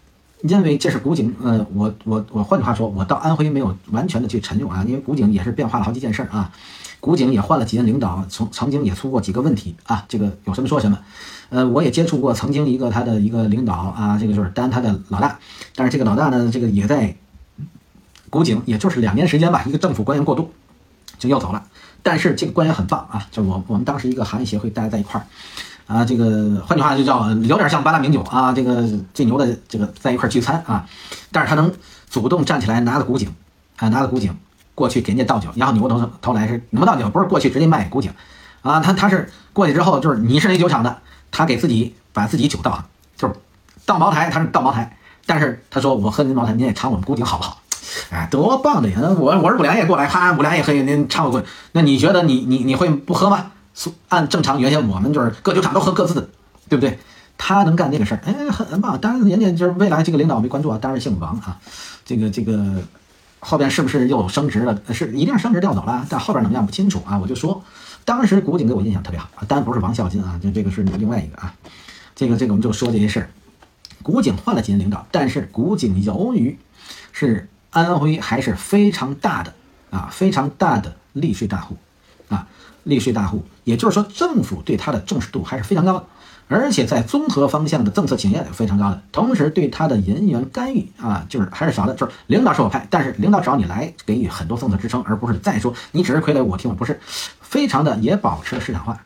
因为这是古井，呃，我我我换句话说，我到安徽没有完全的去沉用啊，因为古井也是变化了好几件事儿啊，古井也换了几任领导，曾曾经也出过几个问题啊，这个有什么说什么，呃，我也接触过曾经一个他的一个领导啊，这个就是担他的老大，但是这个老大呢，这个也在古井，也就是两年时间吧，一个政府官员过渡就要走了，但是这个官员很棒啊，就我我们当时一个行业协会大家在一块儿。啊，这个换句话就叫有点像八大名酒啊，这个最牛的这个在一块聚餐啊，但是他能主动站起来拿着古井，啊，拿着古井过去给人家倒酒，然后扭过头头来是什么倒酒？不是过去直接卖古井，啊，他他是过去之后就是你是哪酒厂的，他给自己把自己酒倒上，就是倒茅台，他是倒茅台，但是他说我喝您茅台，您也尝我们古井好不好？哎，多棒的呀！我我是五粮液过来，哈，五粮液可以您尝我过，那你觉得你你你会不喝吗？按正常，原先我们就是各酒厂都喝各自的，对不对？他能干这个事儿，哎，很很棒。当然，人家就是未来这个领导没关注啊，当然姓王啊。这个这个后边是不是又升职了？是一定是升职调走了，但后边怎么样不清楚啊。我就说，当时古井给我印象特别好啊，当然不是王孝金啊，就这个是另外一个啊。这个这个我们就说这些事儿。古井换了几任领导，但是古井由于是安徽还是非常大的啊，非常大的利税大户啊。利税大户，也就是说，政府对他的重视度还是非常高的，而且在综合方向的政策倾斜也非常高的，同时对他的人员干预啊，就是还是少的，就是领导是我派，但是领导找你来给予很多政策支撑，而不是再说你只是傀儡我听我不是，非常的也保持了市场化，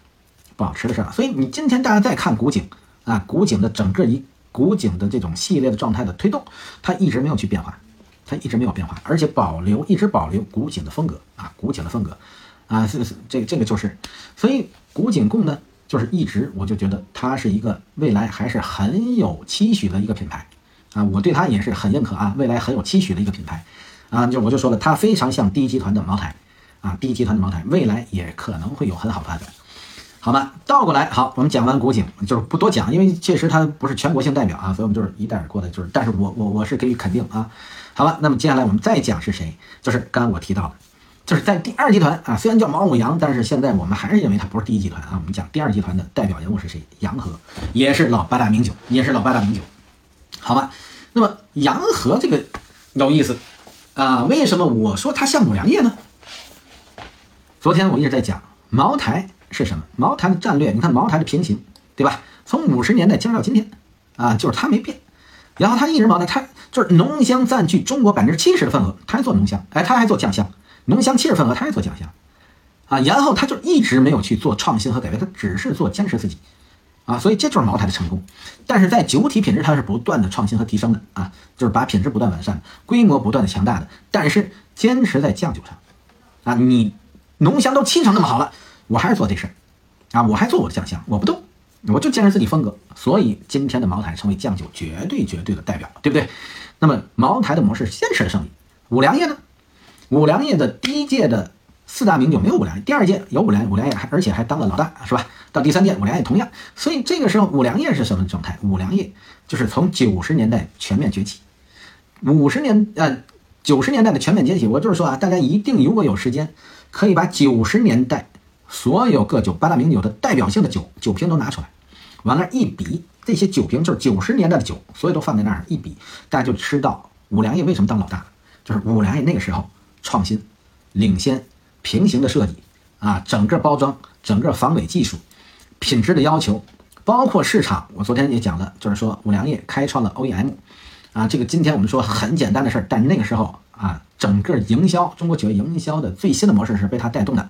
保持了市场。所以你今天大家再看古井啊，古井的整个一古井的这种系列的状态的推动，它一直没有去变化，它一直没有变化，而且保留一直保留古井的风格啊，古井的风格。啊，是是，这个这个就是，所以古井贡呢，就是一直我就觉得它是一个未来还是很有期许的一个品牌，啊，我对它也是很认可啊，未来很有期许的一个品牌，啊，就我就说了，它非常像第一集团的茅台，啊，第一集团的茅台未来也可能会有很好发展，好吗？倒过来，好，我们讲完古井，就是不多讲，因为确实它不是全国性代表啊，所以我们就是一带而过的，就是，但是我我我是给予肯定啊，好了，那么接下来我们再讲是谁，就是刚刚我提到的。就是在第二集团啊，虽然叫毛五羊，但是现在我们还是认为它不是第一集团啊。我们讲第二集团的代表人物是谁？洋河，也是老八大名酒，也是老八大名酒，好吧？那么洋河这个有意思啊，为什么我说它像五粮液呢？昨天我一直在讲茅台是什么？茅台的战略，你看茅台的平行，对吧？从五十年代坚持到今天啊，就是它没变。然后它一直茅台，它就是浓香占据中国百分之七十的份额，他还做浓香，哎，他还做酱香。浓香七十份额，他也做酱香，啊，然后他就一直没有去做创新和改变，他只是做坚持自己，啊，所以这就是茅台的成功。但是在酒体品质，它是不断的创新和提升的，啊，就是把品质不断完善，规模不断的强大的。但是坚持在酱酒上，啊，你浓香都沏成那么好了，我还是做这事儿，啊，我还做我的酱香，我不动，我就坚持自己风格。所以今天的茅台成为酱酒绝对绝对的代表，对不对？那么茅台的模式坚持了胜利，五粮液呢？五粮液的第一届的四大名酒没有五粮液，第二届有五粮五粮液，还而且还当了老大，是吧？到第三届五粮液同样，所以这个时候五粮液是什么状态？五粮液就是从九十年代全面崛起，五十年呃九十年代的全面崛起，我就是说啊，大家一定如果有时间，可以把九十年代所有各酒八大名酒的代表性的酒酒瓶都拿出来，往那一比，这些酒瓶就是九十年代的酒，所有都放在那儿一比，大家就知道五粮液为什么当老大，就是五粮液那个时候。创新、领先、平行的设计啊，整个包装、整个防伪技术、品质的要求，包括市场，我昨天也讲了，就是说五粮液开创了 OEM 啊，这个今天我们说很简单的事儿，但那个时候啊，整个营销中国企业营销的最新的模式是被它带动的，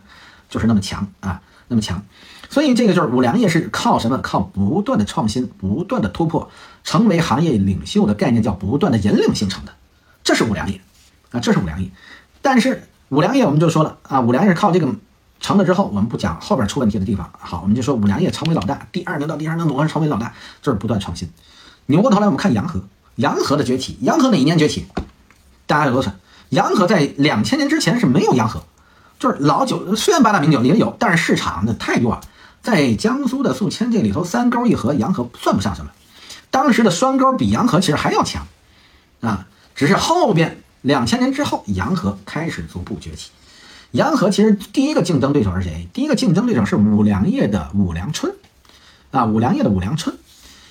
就是那么强啊，那么强，所以这个就是五粮液是靠什么？靠不断的创新、不断的突破，成为行业领袖的概念叫不断的引领形成的，这是五粮液啊，这是五粮液。但是五粮液我们就说了啊，五粮液是靠这个成了之后，我们不讲后边出问题的地方。好，我们就说五粮液成为老大，第二名到第二名总是成为老大，就是不断创新。扭过头来我们看洋河，洋河的崛起，洋河哪一年崛起？大家有多少？洋河在两千年之前是没有洋河，就是老酒，虽然八大名酒也有，但是市场的太弱，在江苏的宿迁这里头，三沟一河，洋河算不上什么。当时的双沟比洋河其实还要强啊，只是后边。两千年之后，洋河开始逐步崛起。洋河其实第一个竞争对手是谁？第一个竞争对手是五粮液的五粮春，啊，五粮液的五粮春。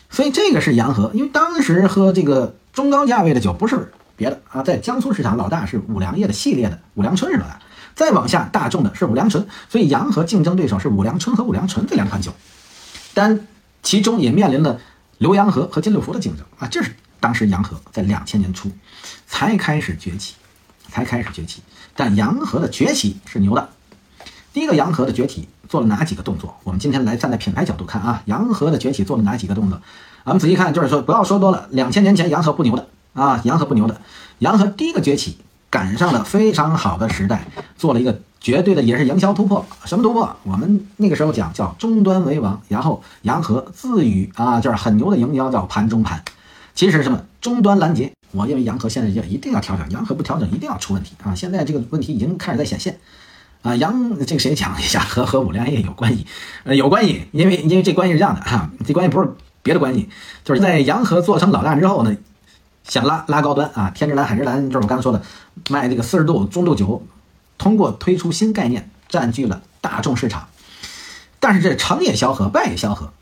所以这个是洋河，因为当时喝这个中高价位的酒不是别的啊，在江苏市场老大是五粮液的系列的五粮春是老大，再往下大众的是五粮醇，所以洋河竞争对手是五粮春和五粮醇这两款酒，但其中也面临了浏阳河和金六福的竞争啊，这是当时洋河在两千年初才开始崛起，才开始崛起，但洋河的崛起是牛的。第一个洋河的崛起做了哪几个动作？我们今天来站在品牌角度看啊，洋河的崛起做了哪几个动作？咱们仔细看，就是说不要说多了，两千年前洋河不牛的啊，洋河不牛的，洋河第一个崛起赶上了非常好的时代，做了一个绝对的也是营销突破。什么突破？我们那个时候讲叫终端为王，然后洋河自诩啊就是很牛的营销叫盘中盘，其实什么终端拦截？我认为洋河现在就一定要调整，洋河不调整一定要出问题啊！现在这个问题已经开始在显现。啊，杨这个谁讲 一下和和五粮液有关系？呃，有关系，因为因为这关系是这样的哈，这关系不是别的关系，就是在洋河做成老大之后呢，想拉拉高端啊，天之蓝、海之蓝，就是我刚才说的卖这个四十度中度酒，通过推出新概念占据了大众市场，但是这成也萧何，败也萧何。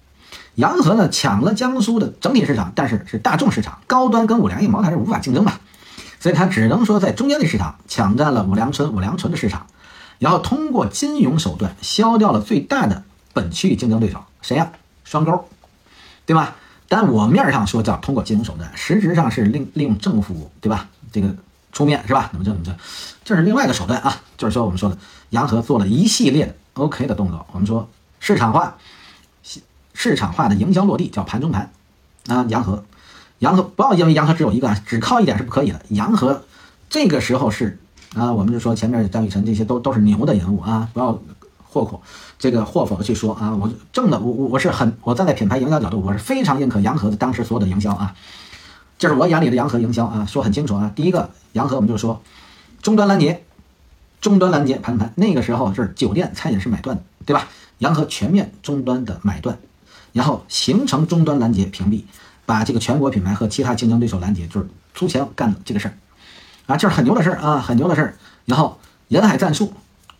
洋河呢抢了江苏的整体市场，但是是大众市场，高端跟五粮液、茅台是无法竞争的，所以它只能说在中间的市场抢占了五粮春、五粮醇的市场。然后通过金融手段消掉了最大的本区域竞争对手，谁呀？双沟，对吧？但我面上说叫通过金融手段，实质上是利利用政府，对吧？这个出面是吧？怎么着怎么着？这是另外一个手段啊，就是说我们说的洋河做了一系列的 OK 的动作。我们说市场化，市场化的营销落地叫盘中盘啊。洋河，洋河不要因为洋河只有一个，只靠一点是不可以的。洋河这个时候是。啊，我们就说前面张雨晨这些都都是牛的人物啊，不要祸口这个祸否的去说啊。我正的，我我我是很，我站在品牌营销角度，我是非常认可洋河的当时所有的营销啊。这是我眼里的洋河营销啊，说很清楚啊。第一个洋河，我们就说终端拦截，终端拦截盘盘，那个时候是酒店餐饮是买断的，对吧？洋河全面终端的买断，然后形成终端拦截屏蔽，把这个全国品牌和其他竞争对手拦截，就是出钱干的这个事儿。啊，这是很牛的事儿啊，很牛的事儿。然后人海战术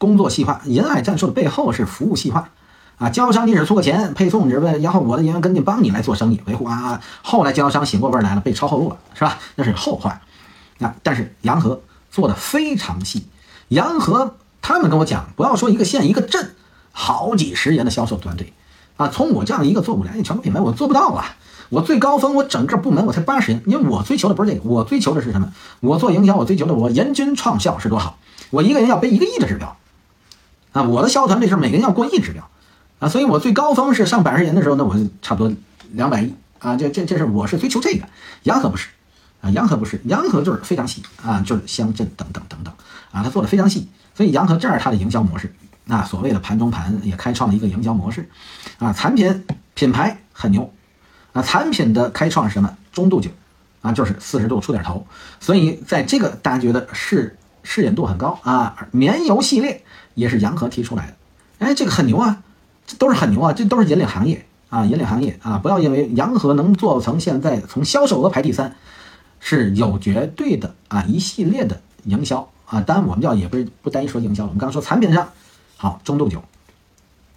工作细化，人海战术的背后是服务细化啊。经销商你只出个钱配送，你是为然后我的人员跟进帮你来做生意维护啊。后来经销商醒过味来了，被抄后路了，是吧？那是后话。啊，但是洋河做的非常细，洋河他们跟我讲，不要说一个县一个镇，好几十人的销售团队啊。从我这样一个做五粮液全国品牌，我做不到啊。我最高峰，我整个部门我才八十人，因为我追求的不是这个，我追求的是什么？我做营销，我追求的我人均创效是多少？我一个人要背一个亿的指标，啊，我的销售团队是每个人要过亿指标，啊，所以我最高峰是上百十人的时候，那我差不多两百亿啊，这这这是我是追求这个，洋河不是，啊，洋河不是，洋河就是非常细啊，就是乡镇等等等等啊，他做的非常细，所以洋河这儿它的营销模式，啊，所谓的盘中盘也开创了一个营销模式，啊，产品品牌很牛。啊，产品的开创是什么？中度酒，啊，就是四十度出点头，所以在这个大家觉得适适应度很高啊。绵油系列也是洋河提出来的，哎，这个很牛啊，这都是很牛啊，这都是引领行业啊，引领行业啊。不要因为洋河能做成现在从销售额排第三，是有绝对的啊一系列的营销啊。当然我们叫也不是不单一说营销了，我们刚刚说产品上好中度酒。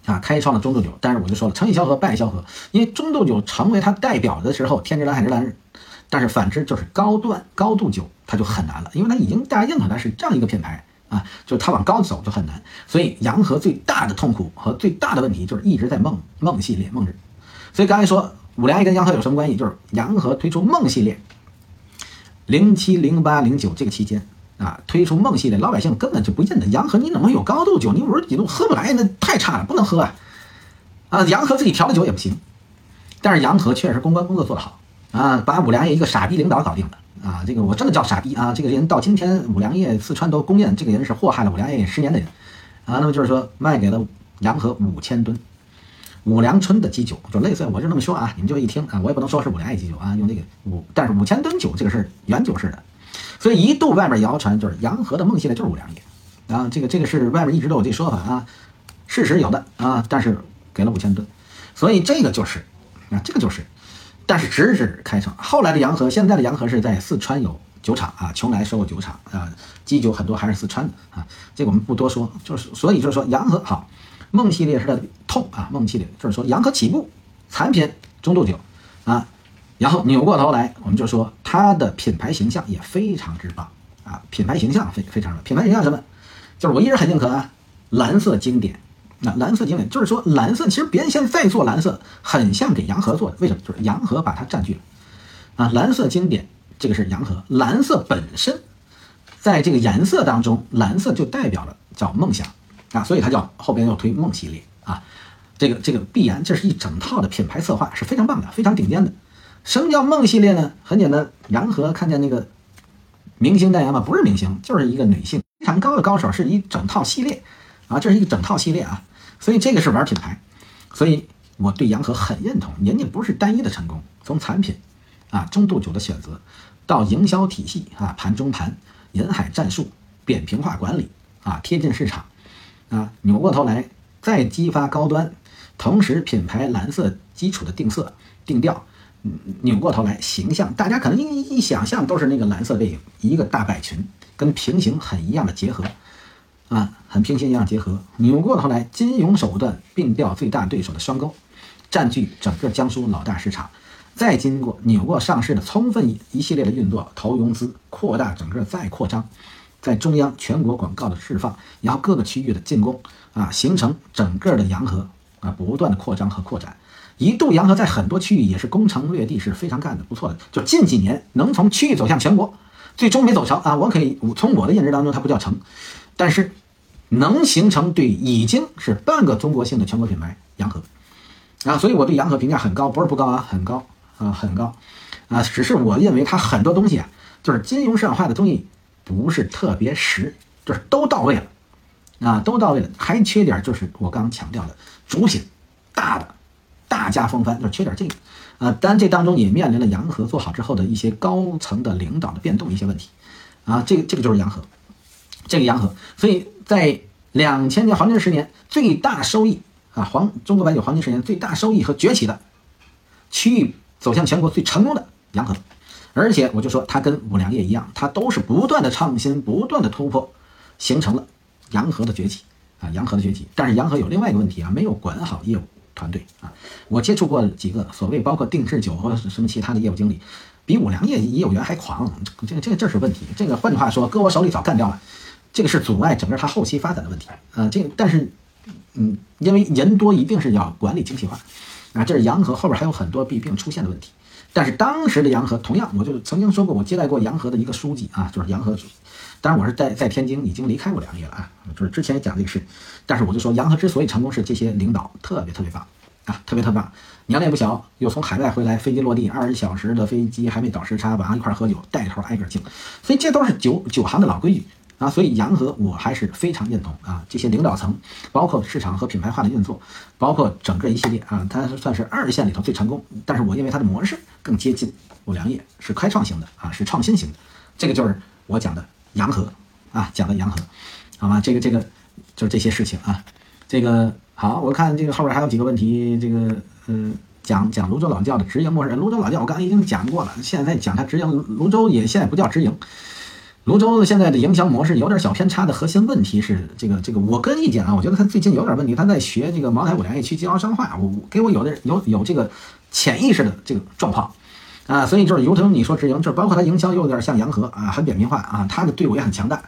啊，开创了中度酒，但是我就说了，成也萧何，败也萧何，因为中度酒成为它代表的时候，天之蓝、海之蓝，但是反之就是高端高度酒，它就很难了，因为它已经大家认可它是这样一个品牌啊，就是它往高走就很难。所以洋河最大的痛苦和最大的问题就是一直在梦梦系列梦日。所以刚才说五粮液跟洋河有什么关系？就是洋河推出梦系列，零七、零八、零九这个期间。啊，推出梦系列，老百姓根本就不认得洋河，你怎么有高度酒？你五十几度喝不来，那太差了，不能喝啊！啊，洋河自己调的酒也不行，但是洋河确实公关工作做得好啊，把五粮液一个傻逼领导搞定了啊！这个我真的叫傻逼啊！这个人到今天五粮液四川都公认这个人是祸害了五粮液十年的人啊！那么就是说卖给了洋河五千吨五粮春的基酒，就类似我就那么说啊，你们就一听啊，我也不能说是五粮液基酒啊，用这个五，但是五千吨酒这个是原酒式的。所以一度外面谣传就是洋河的梦系列就是五粮液，啊，这个这个是外面一直都有这说法啊，事实有的啊，但是给了五千吨，所以这个就是啊，这个就是，但是直至开创。后来的洋河，现在的洋河是在四川有酒厂啊，邛崃收购酒厂啊，基酒很多还是四川的啊，这个我们不多说，就是所以就是说洋河好，梦系列是它的痛啊，梦系列就是说洋河起步产品中度酒啊。然后扭过头来，我们就说它的品牌形象也非常之棒啊，品牌形象非非常的。品牌形象什么？就是我一直很认可啊，蓝色经典。那蓝色经典就是说蓝色，其实别人现在在做蓝色，很像给洋河做的。为什么？就是洋河把它占据了啊。蓝色经典这个是洋河，蓝色本身在这个颜色当中，蓝色就代表了叫梦想啊，所以它叫后边要推梦系列啊。这个这个必然这是一整套的品牌策划，是非常棒的，非常顶尖的。什么叫梦系列呢？很简单，洋河看见那个明星代言吗？不是明星，就是一个女性非常高的高手，是一整套系列啊，这是一个整套系列啊，所以这个是玩品牌，所以我对洋河很认同。人家不是单一的成功，从产品啊中度酒的选择到营销体系啊盘中盘、人海战术、扁平化管理啊贴近市场啊，扭过头来再激发高端，同时品牌蓝色基础的定色定调。扭过头来，形象大家可能一一想象都是那个蓝色背影，一个大摆裙跟平行很一样的结合，啊，很平行一样结合。扭过头来，金融手段并调最大对手的双钩，占据整个江苏老大市场。再经过扭过上市的充分一一系列的运作，投融资扩大整个再扩张，在中央全国广告的释放，然后各个区域的进攻，啊，形成整个的洋河啊，不断的扩张和扩展。一度洋河在很多区域也是攻城略地，是非常干的不错的。就近几年能从区域走向全国，最终没走成啊。我可以从我的认知当中，它不叫成，但是能形成对已经是半个中国性的全国品牌洋河啊。所以我对洋河评价很高，不是不高啊，很高啊，很高啊。只是我认为它很多东西啊，就是金融市场化的东西不是特别实，就是都到位了啊，都到位了。还缺点就是我刚强调的主品大的。大家风帆就是缺点这个，啊，当然这当中也面临了洋河做好之后的一些高层的领导的变动一些问题，啊，这个这个就是洋河，这个洋河，所以在两千年黄金十年最大收益啊，黄中国白酒黄金十年最大收益和崛起的区域走向全国最成功的洋河，而且我就说它跟五粮液一样，它都是不断的创新，不断的突破，形成了洋河的崛起啊，洋河的崛起。但是洋河有另外一个问题啊，没有管好业务。团队啊，我接触过几个所谓包括定制酒或什么其他的业务经理，比五粮液业务员还狂。这个这个这是问题。这个换句话说，搁我手里早干掉了。这个是阻碍整个它后期发展的问题啊。这个但是，嗯，因为人多一定是要管理精细化啊。这是洋河后边还有很多弊病出现的问题。但是当时的洋河同样，我就曾经说过，我接待过洋河的一个书记啊，就是洋河。当然我是在在天津已经离开过两业了啊，就是之前也讲这个事，但是我就说洋河之所以成功是这些领导特别特别棒啊，特别特别棒，年龄也不小，又从海外回来，飞机落地二十小时的飞机还没倒时差，晚上一块喝酒，带头挨个敬，所以这都是酒酒行的老规矩啊，所以洋河我还是非常认同啊，这些领导层，包括市场和品牌化的运作，包括整个一系列啊，它算是二线里头最成功，但是我认为它的模式更接近五粮液，是开创型的啊，是创新型的，这个就是我讲的。洋河啊，讲的洋河，好吧，这个这个就是这些事情啊，这个好，我看这个后边还有几个问题，这个呃，讲讲泸州老窖的直营模式。泸州老窖我刚才已经讲过了，现在讲它直营，泸州也现在不叫直营，泸州现在的营销模式有点小偏差的核心问题是这个这个，我个人意见啊，我觉得他最近有点问题，他在学这个茅台、五粮液去经销商化，我给我有的有有这个潜意识的这个状况。啊，所以就是如同你说直营，就是包括他营销又有点像洋河啊，很扁平化啊，他的队伍也很强大，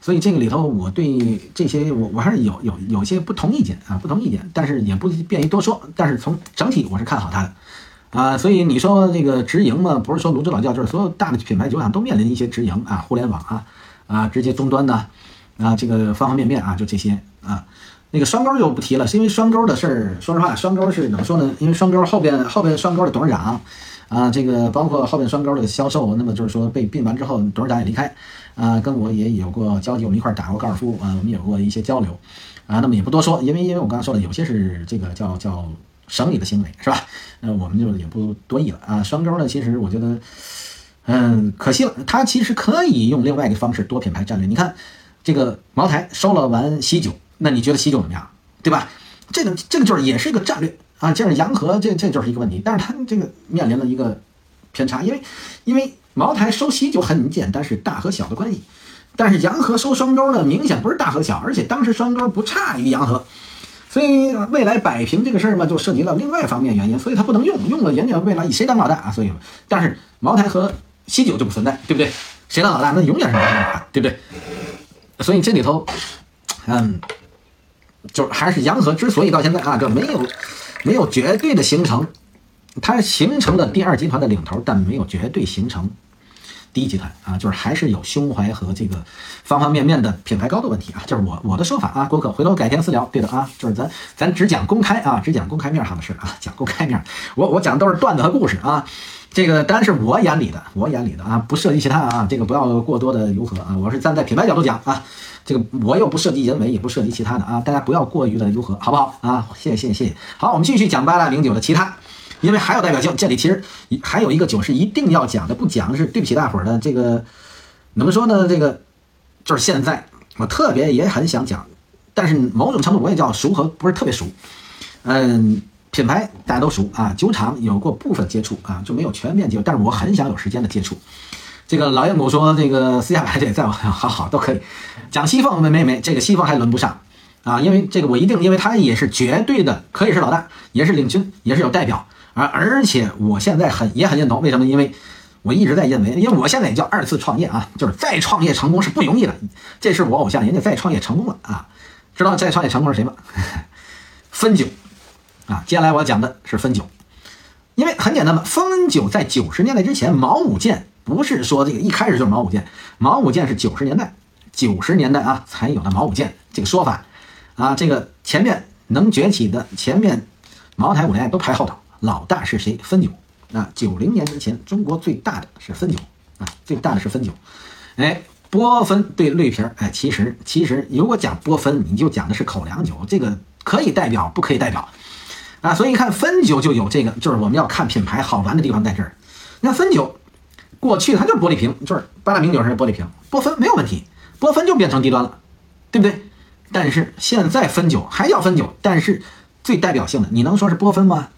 所以这个里头我对这些我我还是有有有些不同意见啊，不同意见，但是也不便于多说，但是从整体我是看好他的，啊，所以你说这个直营嘛，不是说泸州老窖，就是所有大的品牌酒厂都面临一些直营啊，互联网啊，啊，直接终端的啊，这个方方面面啊，就这些啊，那个双沟就不提了，是因为双沟的事儿，说实话，双沟是怎么说呢？因为双沟后边后边双沟的董事长。啊，这个包括后边双沟的销售，那么就是说被并完之后，董事长也离开，啊，跟我也有过交集，我们一块打过高尔夫，啊，我们有过一些交流，啊，那么也不多说，因为因为我刚才说了，有些是这个叫叫省里的行为，是吧？那我们就也不多议了啊。双沟呢，其实我觉得，嗯，可惜了，它其实可以用另外一个方式多品牌战略。你看，这个茅台收了完喜酒，那你觉得喜酒怎么样？对吧？这个这个就是也是一个战略。啊，这是洋河，这这就是一个问题，但是它这个面临了一个偏差，因为因为茅台收喜酒很简单，是大和小的关系，但是洋河收双沟呢，明显不是大和小，而且当时双沟不差于洋河，所以未来摆平这个事儿嘛，就涉及到另外一方面原因，所以它不能用，用了人家未来以谁当老大啊？所以，但是茅台和西酒就不存在，对不对？谁当老大，那永远是茅台老大，对不对？所以这里头，嗯，就还是洋河之所以到现在啊，就没有没有绝对的形成，它形成了第二集团的领头，但没有绝对形成。第一集团啊，就是还是有胸怀和这个方方面面的品牌高度问题啊，就是我我的说法啊。郭可回头改天私聊，对的啊，就是咱咱只讲公开啊，只讲公开面上的事啊，讲公开面。我我讲的都是段子和故事啊，这个当然是我眼里的，我眼里的啊，不涉及其他啊，这个不要过多的游合啊。我是站在品牌角度讲啊，这个我又不涉及人为，也不涉及其他的啊，大家不要过于的游合，好不好啊？谢谢谢谢谢谢。好，我们继续讲八大名酒的其他。因为还有代表性，这里其实还有一个酒是一定要讲的，不讲是对不起大伙儿的。这个怎么说呢？这个就是现在我特别也很想讲，但是某种程度我也叫熟和不是特别熟。嗯，品牌大家都熟啊，酒厂有过部分接触啊，就没有全面接触。但是我很想有时间的接触。这个老烟母说，这个私下排队，在我好好都可以讲西凤，没没没，这个西凤还轮不上啊，因为这个我一定，因为他也是绝对的，可以是老大，也是领军，也是有代表。而而且我现在很也很认同，为什么？因为我一直在认为，因为我现在也叫二次创业啊，就是再创业成功是不容易的。这是我偶像，人家再创业成功了啊！知道再创业成功是谁吗？汾酒啊！接下来我要讲的是汾酒，因为很简单嘛，汾酒在九十年代之前，毛五剑不是说这个一开始就是毛五剑，毛五剑是九十年代九十年代啊才有的毛五剑这个说法啊，这个前面能崛起的前面茅台、五粮液都排后头。老大是谁？汾酒啊，九零年之前，中国最大的是汾酒啊，最大的是汾酒。哎，波汾对绿瓶儿，哎，其实其实如果讲波汾，你就讲的是口粮酒，这个可以代表，不可以代表啊。所以你看汾酒就有这个，就是我们要看品牌好玩的地方在这儿。你看汾酒过去它就是玻璃瓶，就是八大名酒是玻璃瓶，波汾没有问题，波汾就变成低端了，对不对？但是现在汾酒还叫汾酒，但是最代表性的，你能说是波汾吗？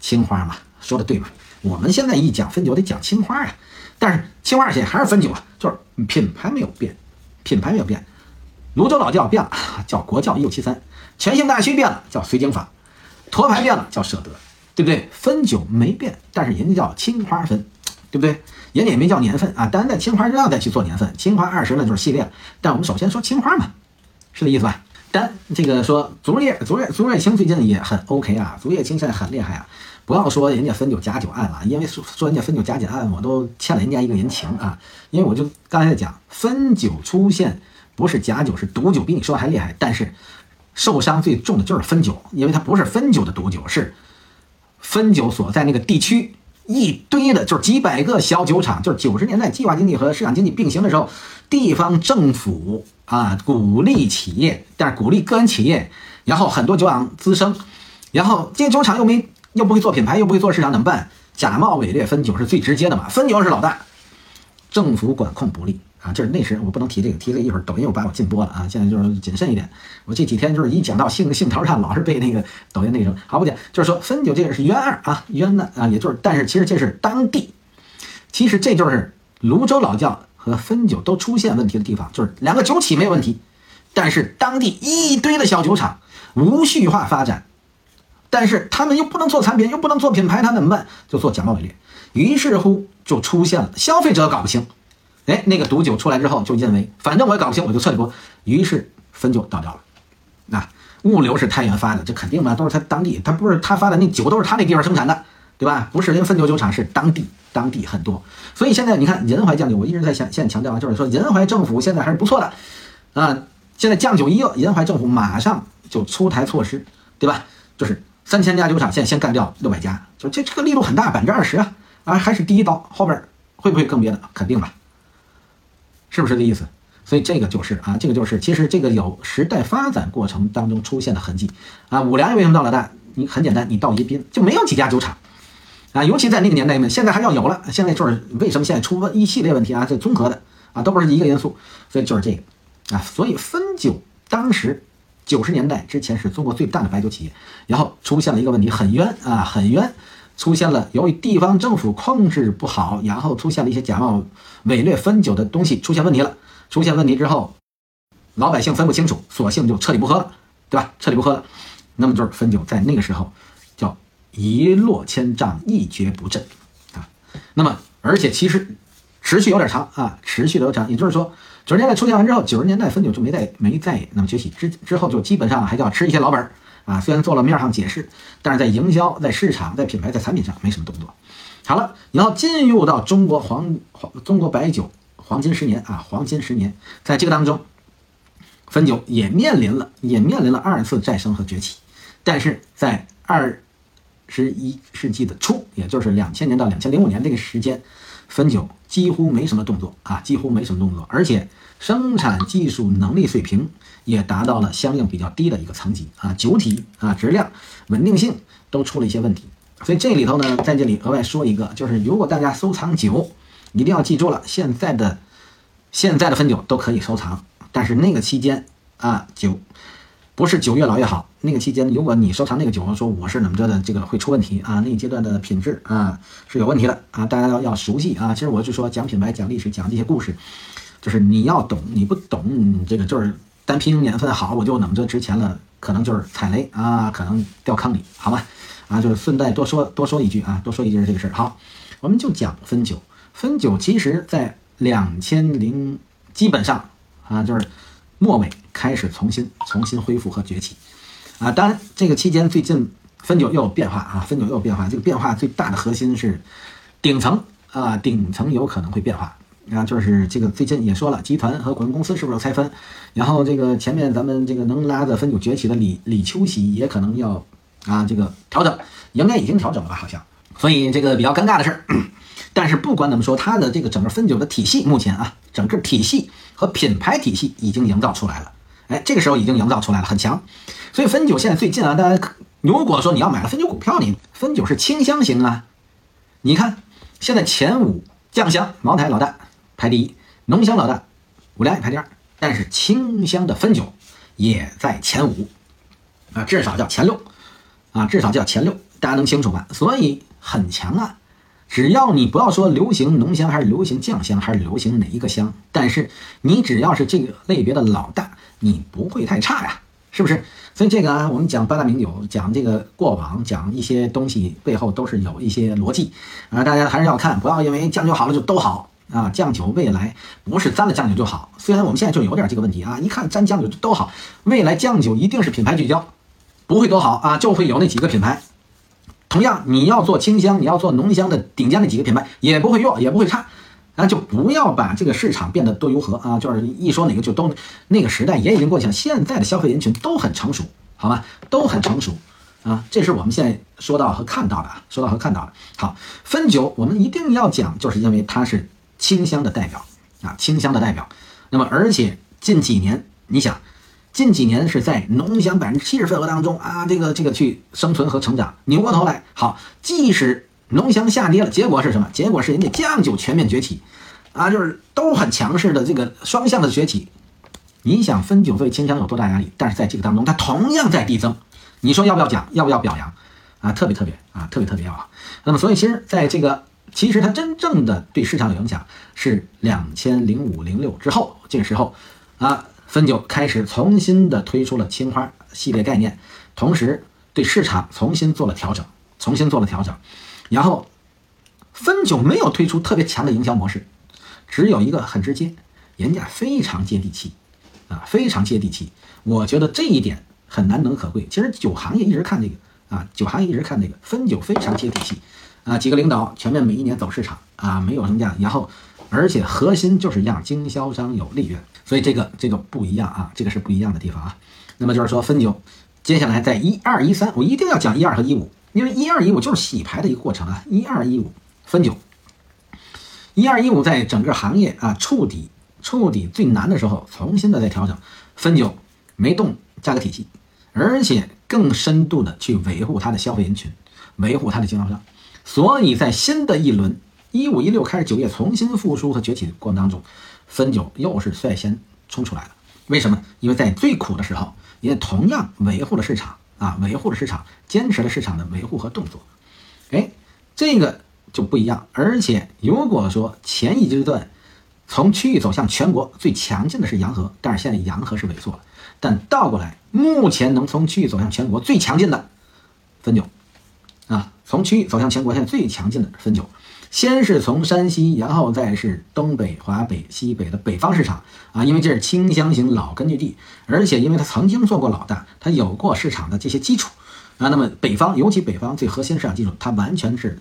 青花嘛，说的对吧？我们现在一讲汾酒得讲青花呀，但是青花现在还是汾酒啊，就是品牌没有变，品牌没有变。泸州老窖变了，叫国窖一五七三；全兴大曲变了，叫绥靖坊；沱牌变了，叫舍得，对不对？汾酒没变，但是人家叫青花汾，对不对？人家也没叫年份啊，当然在青花之上再去做年份，青花二十那就是系列。但我们首先说青花嘛，是这意思吧？但这个说足叶足叶足叶青最近也很 OK 啊，足叶青现在很厉害啊。不要说人家汾酒假酒案了，因为说说人家汾酒假酒案，我都欠了人家一个人情啊。因为我就刚才讲，汾酒出现不是假酒，是毒酒，比你说的还厉害。但是受伤最重的就是汾酒，因为它不是汾酒的毒酒，是汾酒所在那个地区一堆的，就是几百个小酒厂。就是九十年代计划经济和市场经济并行的时候，地方政府啊鼓励企业，但是鼓励个人企业，然后很多酒厂滋生，然后这些酒厂又没。又不会做品牌，又不会做市场，怎么办？假冒伪劣汾酒是最直接的嘛？汾酒是老大，政府管控不力啊！这是那时我不能提这个，提这一会儿抖音又把我禁播了啊！现在就是谨慎一点。我这几天就是一讲到兴兴头上，老是被那个抖音那种。好不讲，就是说汾酒这个是冤二啊，冤的啊，也就是，但是其实这是当地，其实这就是泸州老窖和汾酒都出现问题的地方，就是两个酒企没有问题，但是当地一堆的小酒厂无序化发展。但是他们又不能做产品，又不能做品牌，他怎么办？就做假冒伪劣。于是乎就出现了消费者搞不清，哎，那个毒酒出来之后，就认为反正我也搞不清，我就撤一波。于是汾酒倒掉了。那物流是太原发的，这肯定嘛，都是他当地，他不是他发的那酒都是他那地方生产的，对吧？不是人汾酒酒厂是当地，当地很多。所以现在你看仁怀酱酒，我一直在现，现在强调啊，就是说仁怀政府现在还是不错的啊。现在酱酒一热，仁怀政府马上就出台措施，对吧？就是。三千家酒厂，现在先干掉六百家，就这这个力度很大，百分之二十啊啊，还是第一刀，后边会不会更别的？肯定吧，是不是这意思？所以这个就是啊，这个就是其实这个有时代发展过程当中出现的痕迹啊。五粮液为什么到老大？你很简单，你到宜宾就没有几家酒厂啊，尤其在那个年代呢，现在还要有了。现在就是为什么现在出一系列问题啊？这综合的啊，都不是一个因素，所以就是这个啊，所以汾酒当时。九十年代之前是中国最大的白酒企业，然后出现了一个问题，很冤啊，很冤，出现了由于地方政府控制不好，然后出现了一些假冒伪劣汾酒的东西出现问题了。出现问题之后，老百姓分不清楚，索性就彻底不喝了，对吧？彻底不喝了。那么就是汾酒在那个时候叫一落千丈，一蹶不振啊。那么而且其实持续有点长啊，持续的有长，也就是说九十年代出现完之后，九十年代汾酒就没再没再那么崛起，之之后就基本上还叫吃一些老本儿啊。虽然做了面上解释，但是在营销、在市场、在品牌、在产品上没什么动作。好了，然后进入到中国黄黄中国白酒黄金十年啊，黄金十年，在这个当中。汾酒也面临了，也面临了二次再生和崛起，但是在二十一世纪的初，也就是两千年到两千零五年这个时间，汾酒几乎没什么动作啊，几乎没什么动作，而且生产技术能力水平也达到了相应比较低的一个层级啊，酒体啊质量、稳定性都出了一些问题。所以这里头呢，在这里额外说一个，就是如果大家收藏酒，一定要记住了，现在的现在的汾酒都可以收藏。但是那个期间啊，酒不是酒越老越好。那个期间，如果你收藏那个酒，说我是怎么着的，这个会出问题啊。那一阶段的品质啊是有问题的啊，大家要要熟悉啊。其实我就说讲品牌、讲历史、讲这些故事，就是你要懂，你不懂这个就是单凭年份好，我就怎么着值钱了，可能就是踩雷啊，可能掉坑里，好吧？啊，就是顺带多说多说一句啊，多说一句这个事儿。好，我们就讲汾酒。汾酒其实在两千零基本上。啊，就是末尾开始重新重新恢复和崛起，啊，当然这个期间最近汾酒又有变化啊，汾酒又有变化，这个变化最大的核心是顶层啊，顶层有可能会变化啊，就是这个最近也说了，集团和股份公司是不是要拆分？然后这个前面咱们这个能拉着汾酒崛起的李李秋喜也可能要啊这个调整，应该已经调整了吧？好像，所以这个比较尴尬的事儿。但是不管怎么说，它的这个整个汾酒的体系，目前啊，整个体系和品牌体系已经营造出来了。哎，这个时候已经营造出来了，很强。所以汾酒现在最近啊，大家如果说你要买了汾酒股票，你汾酒是清香型啊。你看现在前五酱香茅台老大排第一，浓香老大五粮液排第二，但是清香的汾酒也在前五啊，至少叫前六啊，至少叫前六，大家能清楚吧？所以很强啊。只要你不要说流行浓香还是流行酱香还是流行哪一个香，但是你只要是这个类别的老大，你不会太差呀，是不是？所以这个啊，我们讲八大名酒，讲这个过往，讲一些东西背后都是有一些逻辑啊，大家还是要看，不要因为酱酒好了就都好啊。酱酒未来不是沾了酱酒就好，虽然我们现在就有点这个问题啊，一看沾酱酒就都好，未来酱酒一定是品牌聚焦，不会多好啊，就会有那几个品牌。同样，你要做清香，你要做浓香的顶尖的几个品牌也不会弱，也不会差，那就不要把这个市场变得多如何啊！就是一说哪个就都那个时代也已经过去了，现在的消费人群都很成熟，好吗？都很成熟啊！这是我们现在说到和看到的，说到和看到的。好，汾酒我们一定要讲，就是因为它是清香的代表啊，清香的代表。那么，而且近几年，你想。近几年是在浓香百分之七十份额当中啊，这个这个去生存和成长。扭过头来，好，即使浓香下跌了，结果是什么？结果是人家酱酒全面崛起，啊，就是都很强势的这个双向的崛起。你想汾酒对清香有多大压力？但是在这个当中，它同样在递增。你说要不要讲？要不要表扬？啊，特别特别啊，特别特别要啊。那么，所以其实在这个，其实它真正的对市场的影响是两千零五零六之后，这个时候啊。汾酒开始重新的推出了青花系列概念，同时对市场重新做了调整，重新做了调整。然后，汾酒没有推出特别强的营销模式，只有一个很直接，人家非常接地气，啊，非常接地气。我觉得这一点很难能可贵。其实酒行业一直看这个啊，酒行业一直看这个汾酒非常接地气，啊，几个领导全面每一年走市场啊，没有什么价，然后。而且核心就是让经销商有利润，所以这个这个不一样啊，这个是不一样的地方啊。那么就是说汾酒，接下来在一二一三，我一定要讲一二和一五，因为一二一五就是洗牌的一个过程啊。一二一五汾酒，一二一五在整个行业啊触底触底最难的时候，重新的再调整，汾酒没动价格体系，而且更深度的去维护它的消费人群，维护它的经销商，所以在新的一轮。一五一六开始，酒业重新复苏和崛起的过程当中，汾酒又是率先冲出来了。为什么？因为在最苦的时候，也同样维护了市场啊，维护了市场，坚持了市场的维护和动作。哎，这个就不一样。而且，如果说前一阶段从区域走向全国最强劲的是洋河，但是现在洋河是萎缩了。但倒过来，目前能从区域走向全国最强劲的汾酒，啊，从区域走向全国现在最强劲的汾酒。先是从山西，然后再是东北、华北、西北的北方市场啊，因为这是清乡型老根据地，而且因为它曾经做过老大，它有过市场的这些基础啊。那么北方，尤其北方最核心市场基础，它完全是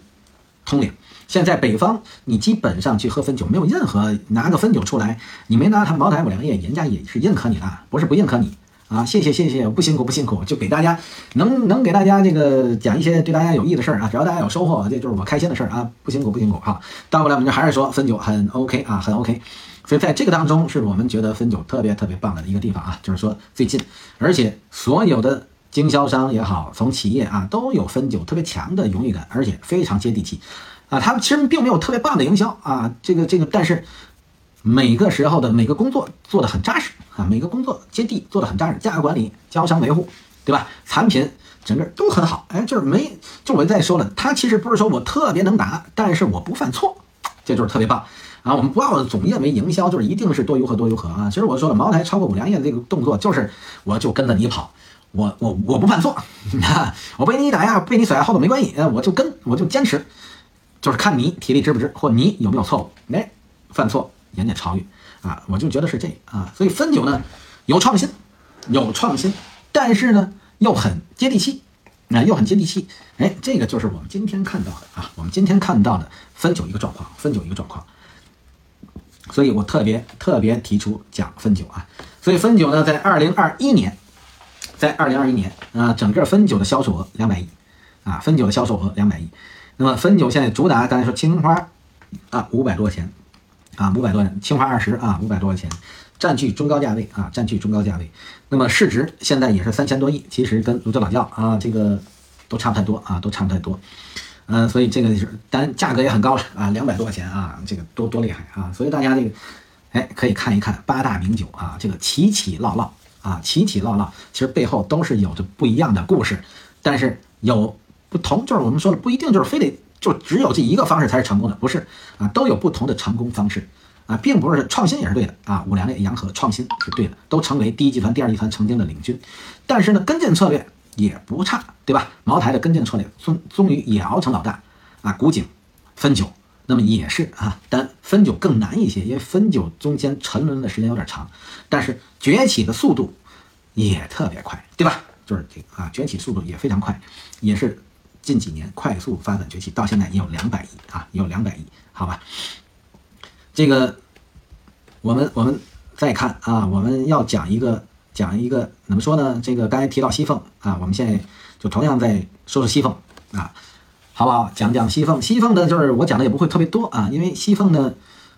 通领。现在北方，你基本上去喝汾酒，没有任何拿个汾酒出来，你没拿它茅台、五粮液，人家也是认可你的，不是不认可你。啊，谢谢谢谢，不辛苦不辛苦，就给大家能能给大家这个讲一些对大家有益的事儿啊，只要大家有收获，这就是我开心的事儿啊，不辛苦不辛苦哈，倒过来我们就还是说汾酒很 OK 啊，很 OK，所以在这个当中是我们觉得汾酒特别特别棒的一个地方啊，就是说最近，而且所有的经销商也好，从企业啊都有汾酒特别强的荣誉感，而且非常接地气啊，他们其实并没有特别棒的营销啊，这个这个，但是。每个时候的每个工作做得很扎实啊，每个工作接地做得很扎实，价格管理、交强维护，对吧？产品整个都很好，哎，就是没，就我再说了，他其实不是说我特别能打，但是我不犯错，这就是特别棒啊！我们不要总认为营销就是一定是多如何多如何啊！其实我说了，茅台超过五粮液这个动作，就是我就跟着你跑，我我我不犯错，我被你打压、被你甩后头没关系，我就跟我就坚持，就是看你体力值不值，或你有没有错误，哎，犯错。人家超越啊，我就觉得是这啊，所以汾酒呢有创新，有创新，但是呢又很接地气，啊又很接地气，哎，这个就是我们今天看到的啊，我们今天看到的汾酒一个状况，汾酒一个状况，所以我特别特别提出讲汾酒啊，所以汾酒呢在二零二一年，在二零二一年啊，整个汾酒的销售额两百亿啊，汾酒的销售额两百亿，那么汾酒现在主打刚才说青花啊五百多块钱。啊，五百多，青花二十啊，五百多块钱，占据中高价位啊，占据中高价位。那么市值现在也是三千多亿，其实跟泸州老窖啊这个都差不太多啊，都差不太多。嗯，所以这个是，但价格也很高了啊，两百多块钱啊，这个多多厉害啊！所以大家这个，哎，可以看一看八大名酒啊，这个起起落落啊，起起落落，其实背后都是有着不一样的故事，但是有不同，就是我们说了，不一定就是非得。就只有这一个方式才是成功的，不是啊？都有不同的成功方式啊，并不是创新也是对的啊。五粮液、洋河创新是对的，都成为第一集团、第二集团曾经的领军。但是呢，跟进策略也不差，对吧？茅台的跟进策略终终于也熬成老大啊。古井、汾酒，那么也是啊，但汾酒更难一些，因为汾酒中间沉沦的时间有点长，但是崛起的速度也特别快，对吧？就是这个啊，崛起速度也非常快，也是。近几年快速发展崛起，到现在也有两百亿啊，也有两百亿，好吧？这个我们我们再看啊，我们要讲一个讲一个怎么说呢？这个刚才提到西凤啊，我们现在就同样在说说西凤啊，好不好？讲讲西凤，西凤呢，就是我讲的也不会特别多啊，因为西凤呢，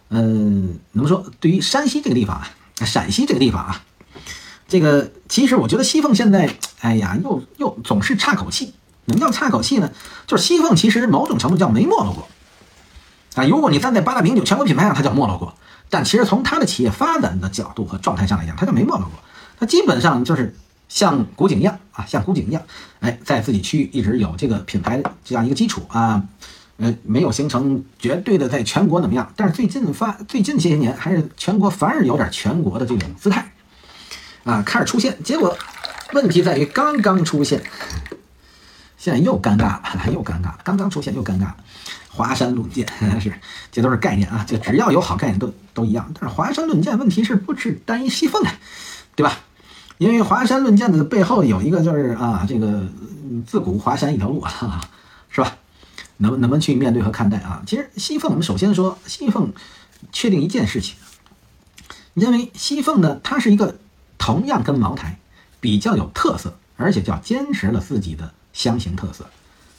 嗯，怎么说？对于山西这个地方啊，陕西这个地方啊，这个其实我觉得西凤现在，哎呀，又又总是差口气。什么叫差口气呢？就是西凤其实某种程度叫没没落过啊。如果你站在八大名酒全国品牌上，它叫没落过。但其实从它的企业发展的角度和状态上来讲，它就没没落过。它基本上就是像古井一样啊，像古井一样，哎，在自己区域一直有这个品牌这样一个基础啊，呃，没有形成绝对的在全国怎么样。但是最近发最近这些年，还是全国反而有点全国的这种姿态啊，开始出现。结果问题在于刚刚出现。现在又尴尬了，又尴尬了，刚刚出现又尴尬了。华山论剑 是，这都是概念啊，这只要有好概念都都一样。但是华山论剑问题是不是单一西凤的，对吧？因为华山论剑的背后有一个就是啊，这个自古华山一条路啊，是吧？能能不能去面对和看待啊？其实西凤，我们首先说西凤，确定一件事情，因为西凤呢，它是一个同样跟茅台比较有特色，而且叫坚持了自己的。香型特色，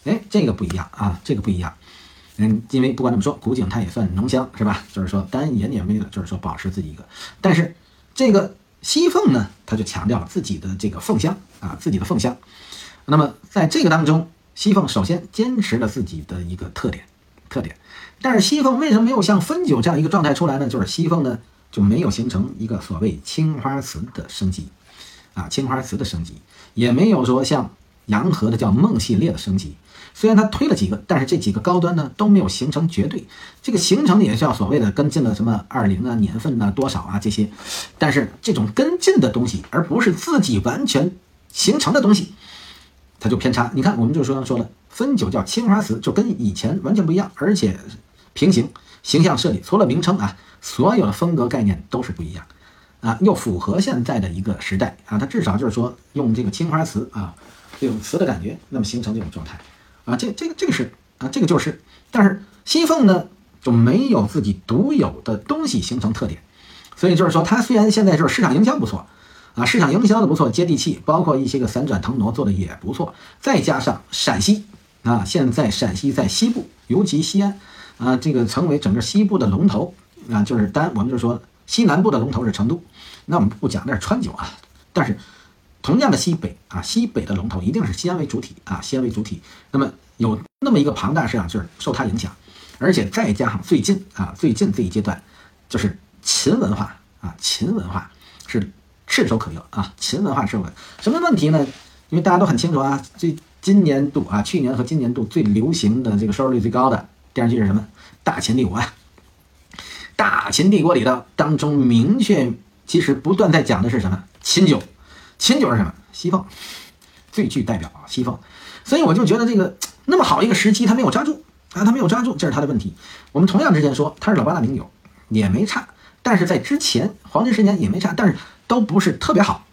哎，这个不一样啊，这个不一样。嗯，因为不管怎么说，古井它也算浓香，是吧？就是说，当然也也为了就是说保持自己一个。但是这个西凤呢，它就强调了自己的这个凤香啊，自己的凤香。那么在这个当中，西凤首先坚持了自己的一个特点，特点。但是西凤为什么没有像汾酒这样一个状态出来呢？就是西凤呢就没有形成一个所谓青花瓷的升级啊，青花瓷的升级也没有说像。洋河的叫梦系列的升级，虽然它推了几个，但是这几个高端呢都没有形成绝对。这个形成也是叫所谓的跟进了什么二零啊、年份啊、多少啊这些，但是这种跟进的东西，而不是自己完全形成的东西，它就偏差。你看，我们就说说了，汾酒叫青花瓷，就跟以前完全不一样，而且平行形象设计，除了名称啊，所有的风格概念都是不一样。啊，又符合现在的一个时代啊，它至少就是说用这个青花瓷啊，这种瓷的感觉，那么形成这种状态啊，这这个这个是啊，这个就是，但是西凤呢就没有自己独有的东西形成特点，所以就是说它虽然现在就是市场营销不错啊，市场营销的不错，接地气，包括一些个散转腾挪做的也不错，再加上陕西啊，现在陕西在西部，尤其西安啊，这个成为整个西部的龙头啊，就是单我们就说。西南部的龙头是成都，那我们不讲那是川酒啊，但是同样的西北啊，西北的龙头一定是西安为主体啊，西安为主体。那么有那么一个庞大市场，就是受它影响，而且再加上最近啊，最近这一阶段，就是秦文化啊，秦文化是炙手可热啊，秦文化是稳。什么问题呢？因为大家都很清楚啊，最今年度啊，去年和今年度最流行的这个收视率最高的电视剧是什么？大秦帝国啊。大秦帝国里头当中明确，其实不断在讲的是什么？秦酒，秦酒是什么？西凤，最具代表啊，西凤。所以我就觉得这个那么好一个时机，他没有抓住啊，他没有抓住，这是他的问题。我们同样之前说他是老八大名酒，也没差，但是在之前黄金十年也没差，但是都不是特别好，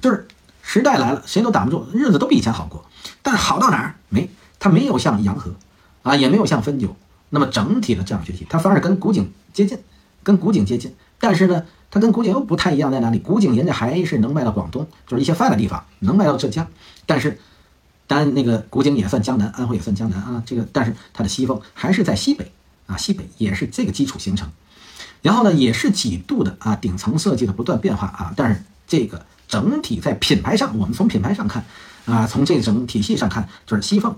就是时代来了，谁都挡不住，日子都比以前好过。但好到哪儿？没，他没有像洋河啊，也没有像汾酒。那么整体的这样学习，它反而跟古井接近，跟古井接近。但是呢，它跟古井又不太一样在哪里？古井人家还是能卖到广东，就是一些泛的地方，能卖到浙江。但是，当然那个古井也算江南，安徽也算江南啊。这个，但是它的西风还是在西北啊，西北也是这个基础形成。然后呢，也是几度的啊顶层设计的不断变化啊。但是这个整体在品牌上，我们从品牌上看啊，从这整体系上看，就是西凤。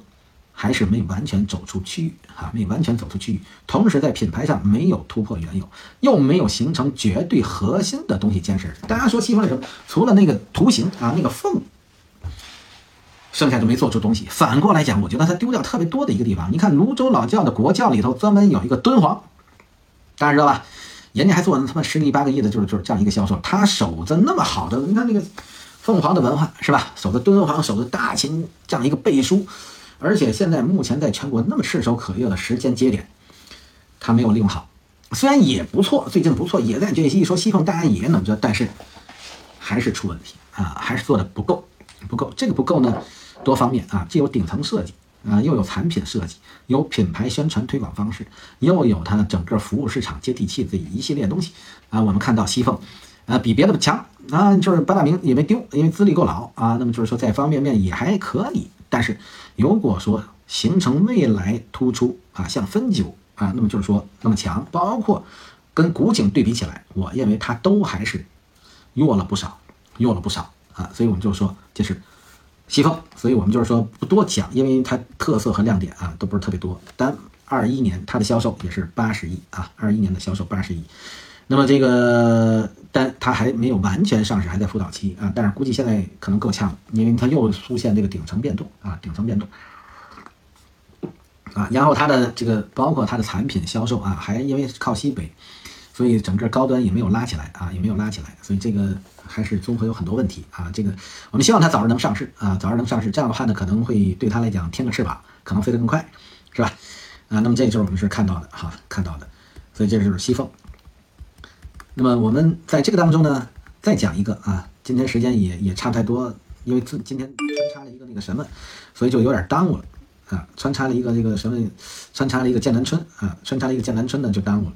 还是没完全走出区域啊，没完全走出区域，同时在品牌上没有突破原有，又没有形成绝对核心的东西坚实。大家说西方是什么？除了那个图形啊，那个凤，剩下就没做出东西。反过来讲，我觉得它丢掉特别多的一个地方。你看泸州老窖的国窖里头专门有一个敦煌，大家知道吧？人家还做了他妈十个亿八个亿的，就是就是这样一个销售。他守着那么好的，你看那个凤凰的文化是吧？守着敦煌，守着大秦这样一个背书。而且现在目前在全国那么炙手可热的时间节点，他没有利用好，虽然也不错，最近不错，也在崛起。一说西凤，大家也能着，但是还是出问题啊，还是做的不够，不够。这个不够呢，多方面啊，既有顶层设计啊，又有产品设计，有品牌宣传推广方式，又有它整个服务市场接地气这一系列东西啊。我们看到西凤，啊，比别的强啊，就是八大名也没丢，因为资历够老啊。那么就是说在方面面也还可以。但是，如果说形成未来突出啊，像汾酒啊，那么就是说那么强，包括跟古井对比起来，我认为它都还是弱了不少，弱了不少啊。所以我们就说这是西凤，所以我们就是说不多讲，因为它特色和亮点啊都不是特别多。但二一年它的销售也是八十亿啊，二一年的销售八十亿。那么这个，但它还没有完全上市，还在辅导期啊。但是估计现在可能够呛了，因为它又出现这个顶层变动啊，顶层变动啊。然后它的这个包括它的产品销售啊，还因为靠西北，所以整个高端也没有拉起来啊，也没有拉起来。所以这个还是综合有很多问题啊。这个我们希望它早日能上市啊，早日能上市。这样的话呢，可能会对它来讲添个翅膀，可能飞得更快，是吧？啊，那么这就是我们是看到的哈，看到的。所以这就是西凤。那么我们在这个当中呢，再讲一个啊，今天时间也也差不太多，因为今今天穿插了一个那个什么，所以就有点耽误了啊，穿插了一个这个什么，穿插了一个剑南春啊，穿插了一个剑南春呢就耽误了。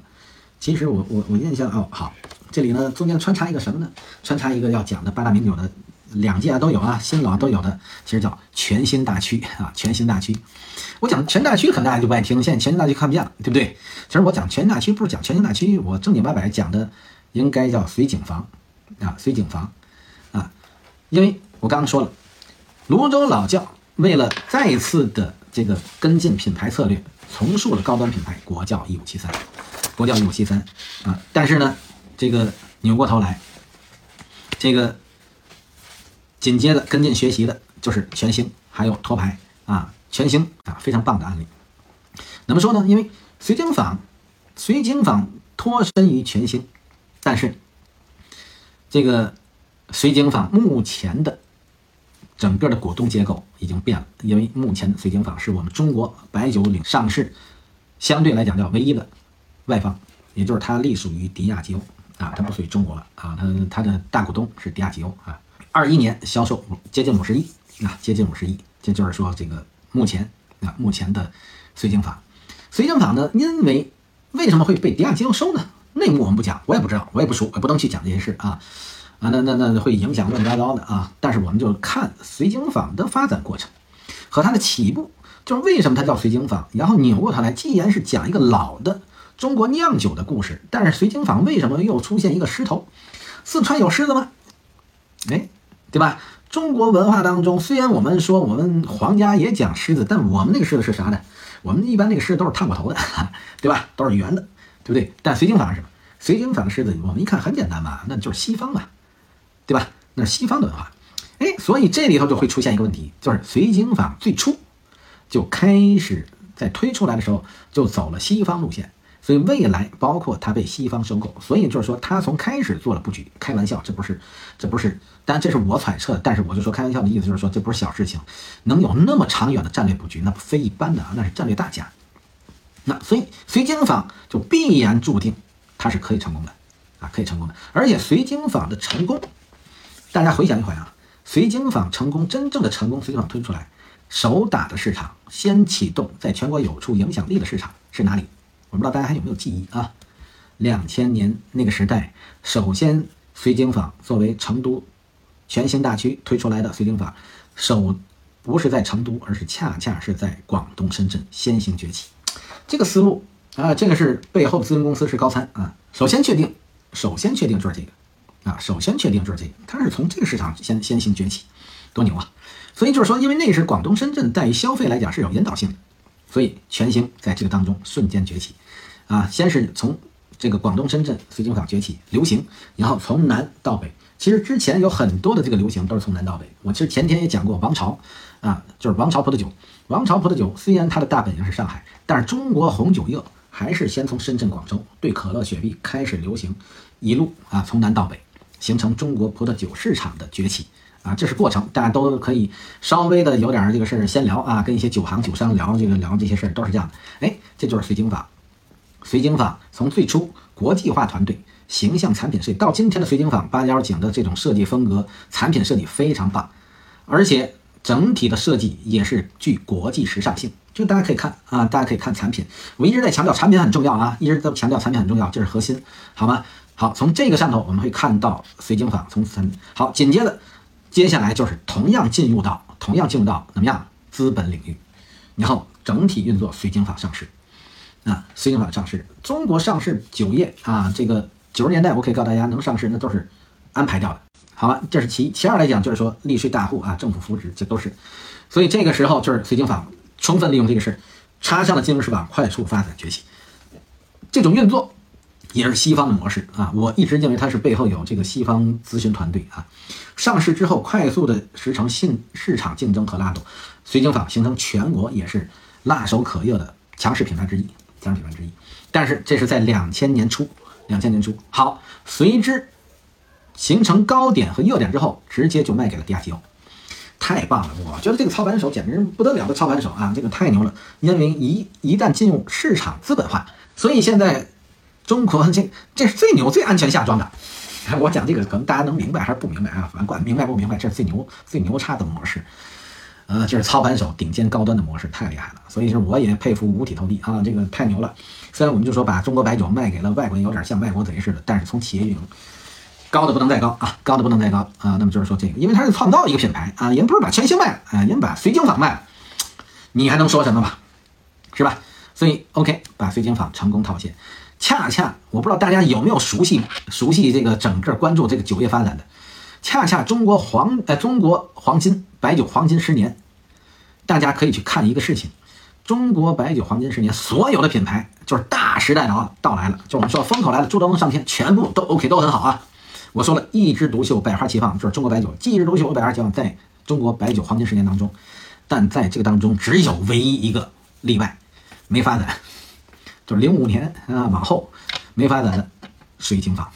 其实我我我印象哦好，这里呢中间穿插一个什么呢？穿插一个要讲的八大名酒的两届啊都有啊，新老都有的，其实叫全新大区啊，全新大区。我讲全大区，可能大家就不爱听。现在全新大区看不见了，对不对？其实我讲全大区不是讲全新大区，我正经八百讲的应该叫绥景房啊，绥景房啊，因为我刚刚说了，泸州老窖为了再一次的这个跟进品牌策略，重塑了高端品牌国窖一五七三，国窖一五七三啊，但是呢，这个扭过头来，这个紧接着跟进学习的就是全兴，还有托牌啊。全兴啊，非常棒的案例。怎么说呢？因为绥靖坊，绥靖坊脱身于全兴，但是这个绥靖坊目前的整个的股东结构已经变了，因为目前的绥靖坊是我们中国白酒领上市相对来讲叫唯一的外方，也就是它隶属于迪亚吉欧啊，它不属于中国了啊，它它的大股东是迪亚吉欧啊，二一年销售接近五十亿啊，接近五十亿，这就是说这个目前啊目前的绥靖坊。绥靖坊呢？因为为什么会被迪亚吉欧收呢？内幕我们不讲，我也不知道，我也不熟，我不能去讲这些事啊啊！那那那会影响乱七八糟的啊！但是我们就看绥靖坊的发展过程和它的起步，就是为什么它叫绥靖坊。然后扭过头来，既然是讲一个老的中国酿酒的故事，但是绥靖坊为什么又出现一个狮头？四川有狮子吗？哎，对吧？中国文化当中，虽然我们说我们皇家也讲狮子，但我们那个狮子是啥呢？我们一般那个狮子都是烫过头的，对吧？都是圆的，对不对？但绥靖坊是什么？绥靖坊的狮子，我们一看很简单嘛，那就是西方嘛，对吧？那是西方的文化。哎，所以这里头就会出现一个问题，就是绥靖坊最初就开始在推出来的时候就走了西方路线。所以未来包括它被西方收购，所以就是说它从开始做了布局。开玩笑，这不是，这不是，当然这是我揣测，但是我就说开玩笑的意思就是说这不是小事情，能有那么长远的战略布局，那不非一般的啊，那是战略大家。那所以绥靖坊就必然注定它是可以成功的啊，可以成功的。而且绥靖坊的成功，大家回想一回啊，绥靖坊成功真正的成功，绥靖坊推出来首打的市场，先启动在全国有处影响力的市场是哪里？我不知道大家还有没有记忆啊？两千年那个时代，首先绥靖坊作为成都全兴大区推出来的绥靖坊，首不是在成都，而是恰恰是在广东深圳先行崛起。这个思路啊，这个是背后的咨询公司是高参啊。首先确定，首先确定就是这个啊，首先确定就是这个，它是从这个市场先先行崛起，多牛啊！所以就是说，因为那是广东深圳，在于消费来讲是有引导性的。所以全兴在这个当中瞬间崛起，啊，先是从这个广东深圳绥靖坊崛起流行，然后从南到北，其实之前有很多的这个流行都是从南到北。我其实前天也讲过王朝，啊，就是王朝葡萄酒，王朝葡萄酒虽然它的大本营是上海，但是中国红酒业还是先从深圳、广州对可乐、雪碧开始流行，一路啊从南到北，形成中国葡萄酒市场的崛起。啊，这是过程，大家都可以稍微的有点这个事儿先聊啊，跟一些酒行酒商聊这个聊这些事儿都是这样的。哎，这就是绥靖坊。绥靖坊从最初国际化团队、形象产品设计，到今天的绥靖坊八角井的这种设计风格、产品设计非常棒，而且整体的设计也是具国际时尚性。就大家可以看啊，大家可以看产品，我一直在强调产品很重要啊，一直在强调产品很重要，这是核心，好吗？好，从这个上头我们会看到绥靖坊从从好，紧接着。接下来就是同样进入到同样进入到怎么样资本领域，然后整体运作绥靖坊上市，啊，绥靖坊上市，中国上市酒业啊，这个九十年代我可以告诉大家能上市那都是安排掉的，好了，这是其一，其二来讲就是说利税大户啊，政府扶持这都是，所以这个时候就是绥靖坊充分利用这个事插上了金融市场快速发展崛起，这种运作。也是西方的模式啊，我一直认为它是背后有这个西方咨询团队啊。上市之后快速的实成性市场竞争和拉动，绥靖坊形成全国也是辣手可热的强势品牌之一，强势品牌之一。但是这是在两千年初，两千年初好，随之形成高点和热点之后，直接就卖给了迪亚吉欧，太棒了！我觉得这个操盘手简直不得了的操盘手啊，这个太牛了。因为一一旦进入市场资本化，所以现在。中国这这是最牛、最安全下装的。我讲这个可能大家能明白还是不明白啊？反正管明白不明白，这是最牛、最牛叉的模式。呃，就是操盘手顶尖高端的模式，太厉害了。所以是我也佩服五体投地啊，这个太牛了。虽然我们就说把中国白酒卖给了外国人，有点像卖国贼似的，但是从企业运营高的不能再高啊，高的不能再高啊。那么就是说这个，因为他是创造一个品牌啊，人不是把全兴卖了啊，人把绥靖坊卖了，你还能说什么吧？是吧？所以 OK，把绥靖坊成功套现。恰恰我不知道大家有没有熟悉熟悉这个整个关注这个酒业发展的，恰恰中国黄呃中国黄金白酒黄金十年，大家可以去看一个事情，中国白酒黄金十年所有的品牌就是大时代到到来了，就我们说风口来了，猪都能上天，全部都 OK 都很好啊。我说了一枝独秀百花齐放，就是中国白酒一枝独秀百花齐放，在中国白酒黄金十年当中，但在这个当中只有唯一一个例外，没发展，就是零五年啊往后没发展的水晶坊。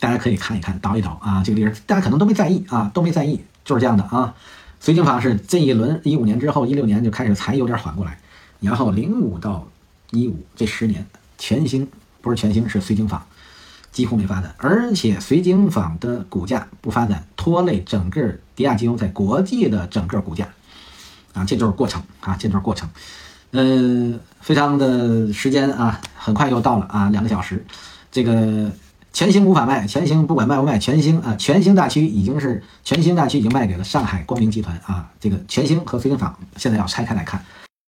大家可以看一看，倒一倒啊，这个例子大家可能都没在意啊，都没在意，就是这样的啊。绥靖坊是这一轮一五年之后，一六年就开始才有点缓过来，然后零五到一五这十年，全兴不是全兴是绥靖坊，几乎没发展，而且绥靖坊的股价不发展，拖累整个迪亚吉欧在国际的整个股价，啊，这就是过程啊，这就是过程，呃，非常的时间啊，很快又到了啊，两个小时，这个。全新无法卖，全新不管卖不卖，全新啊，全兴大区已经是全兴大区已经卖给了上海光明集团啊。这个全兴和飞鹰坊现在要拆开来看。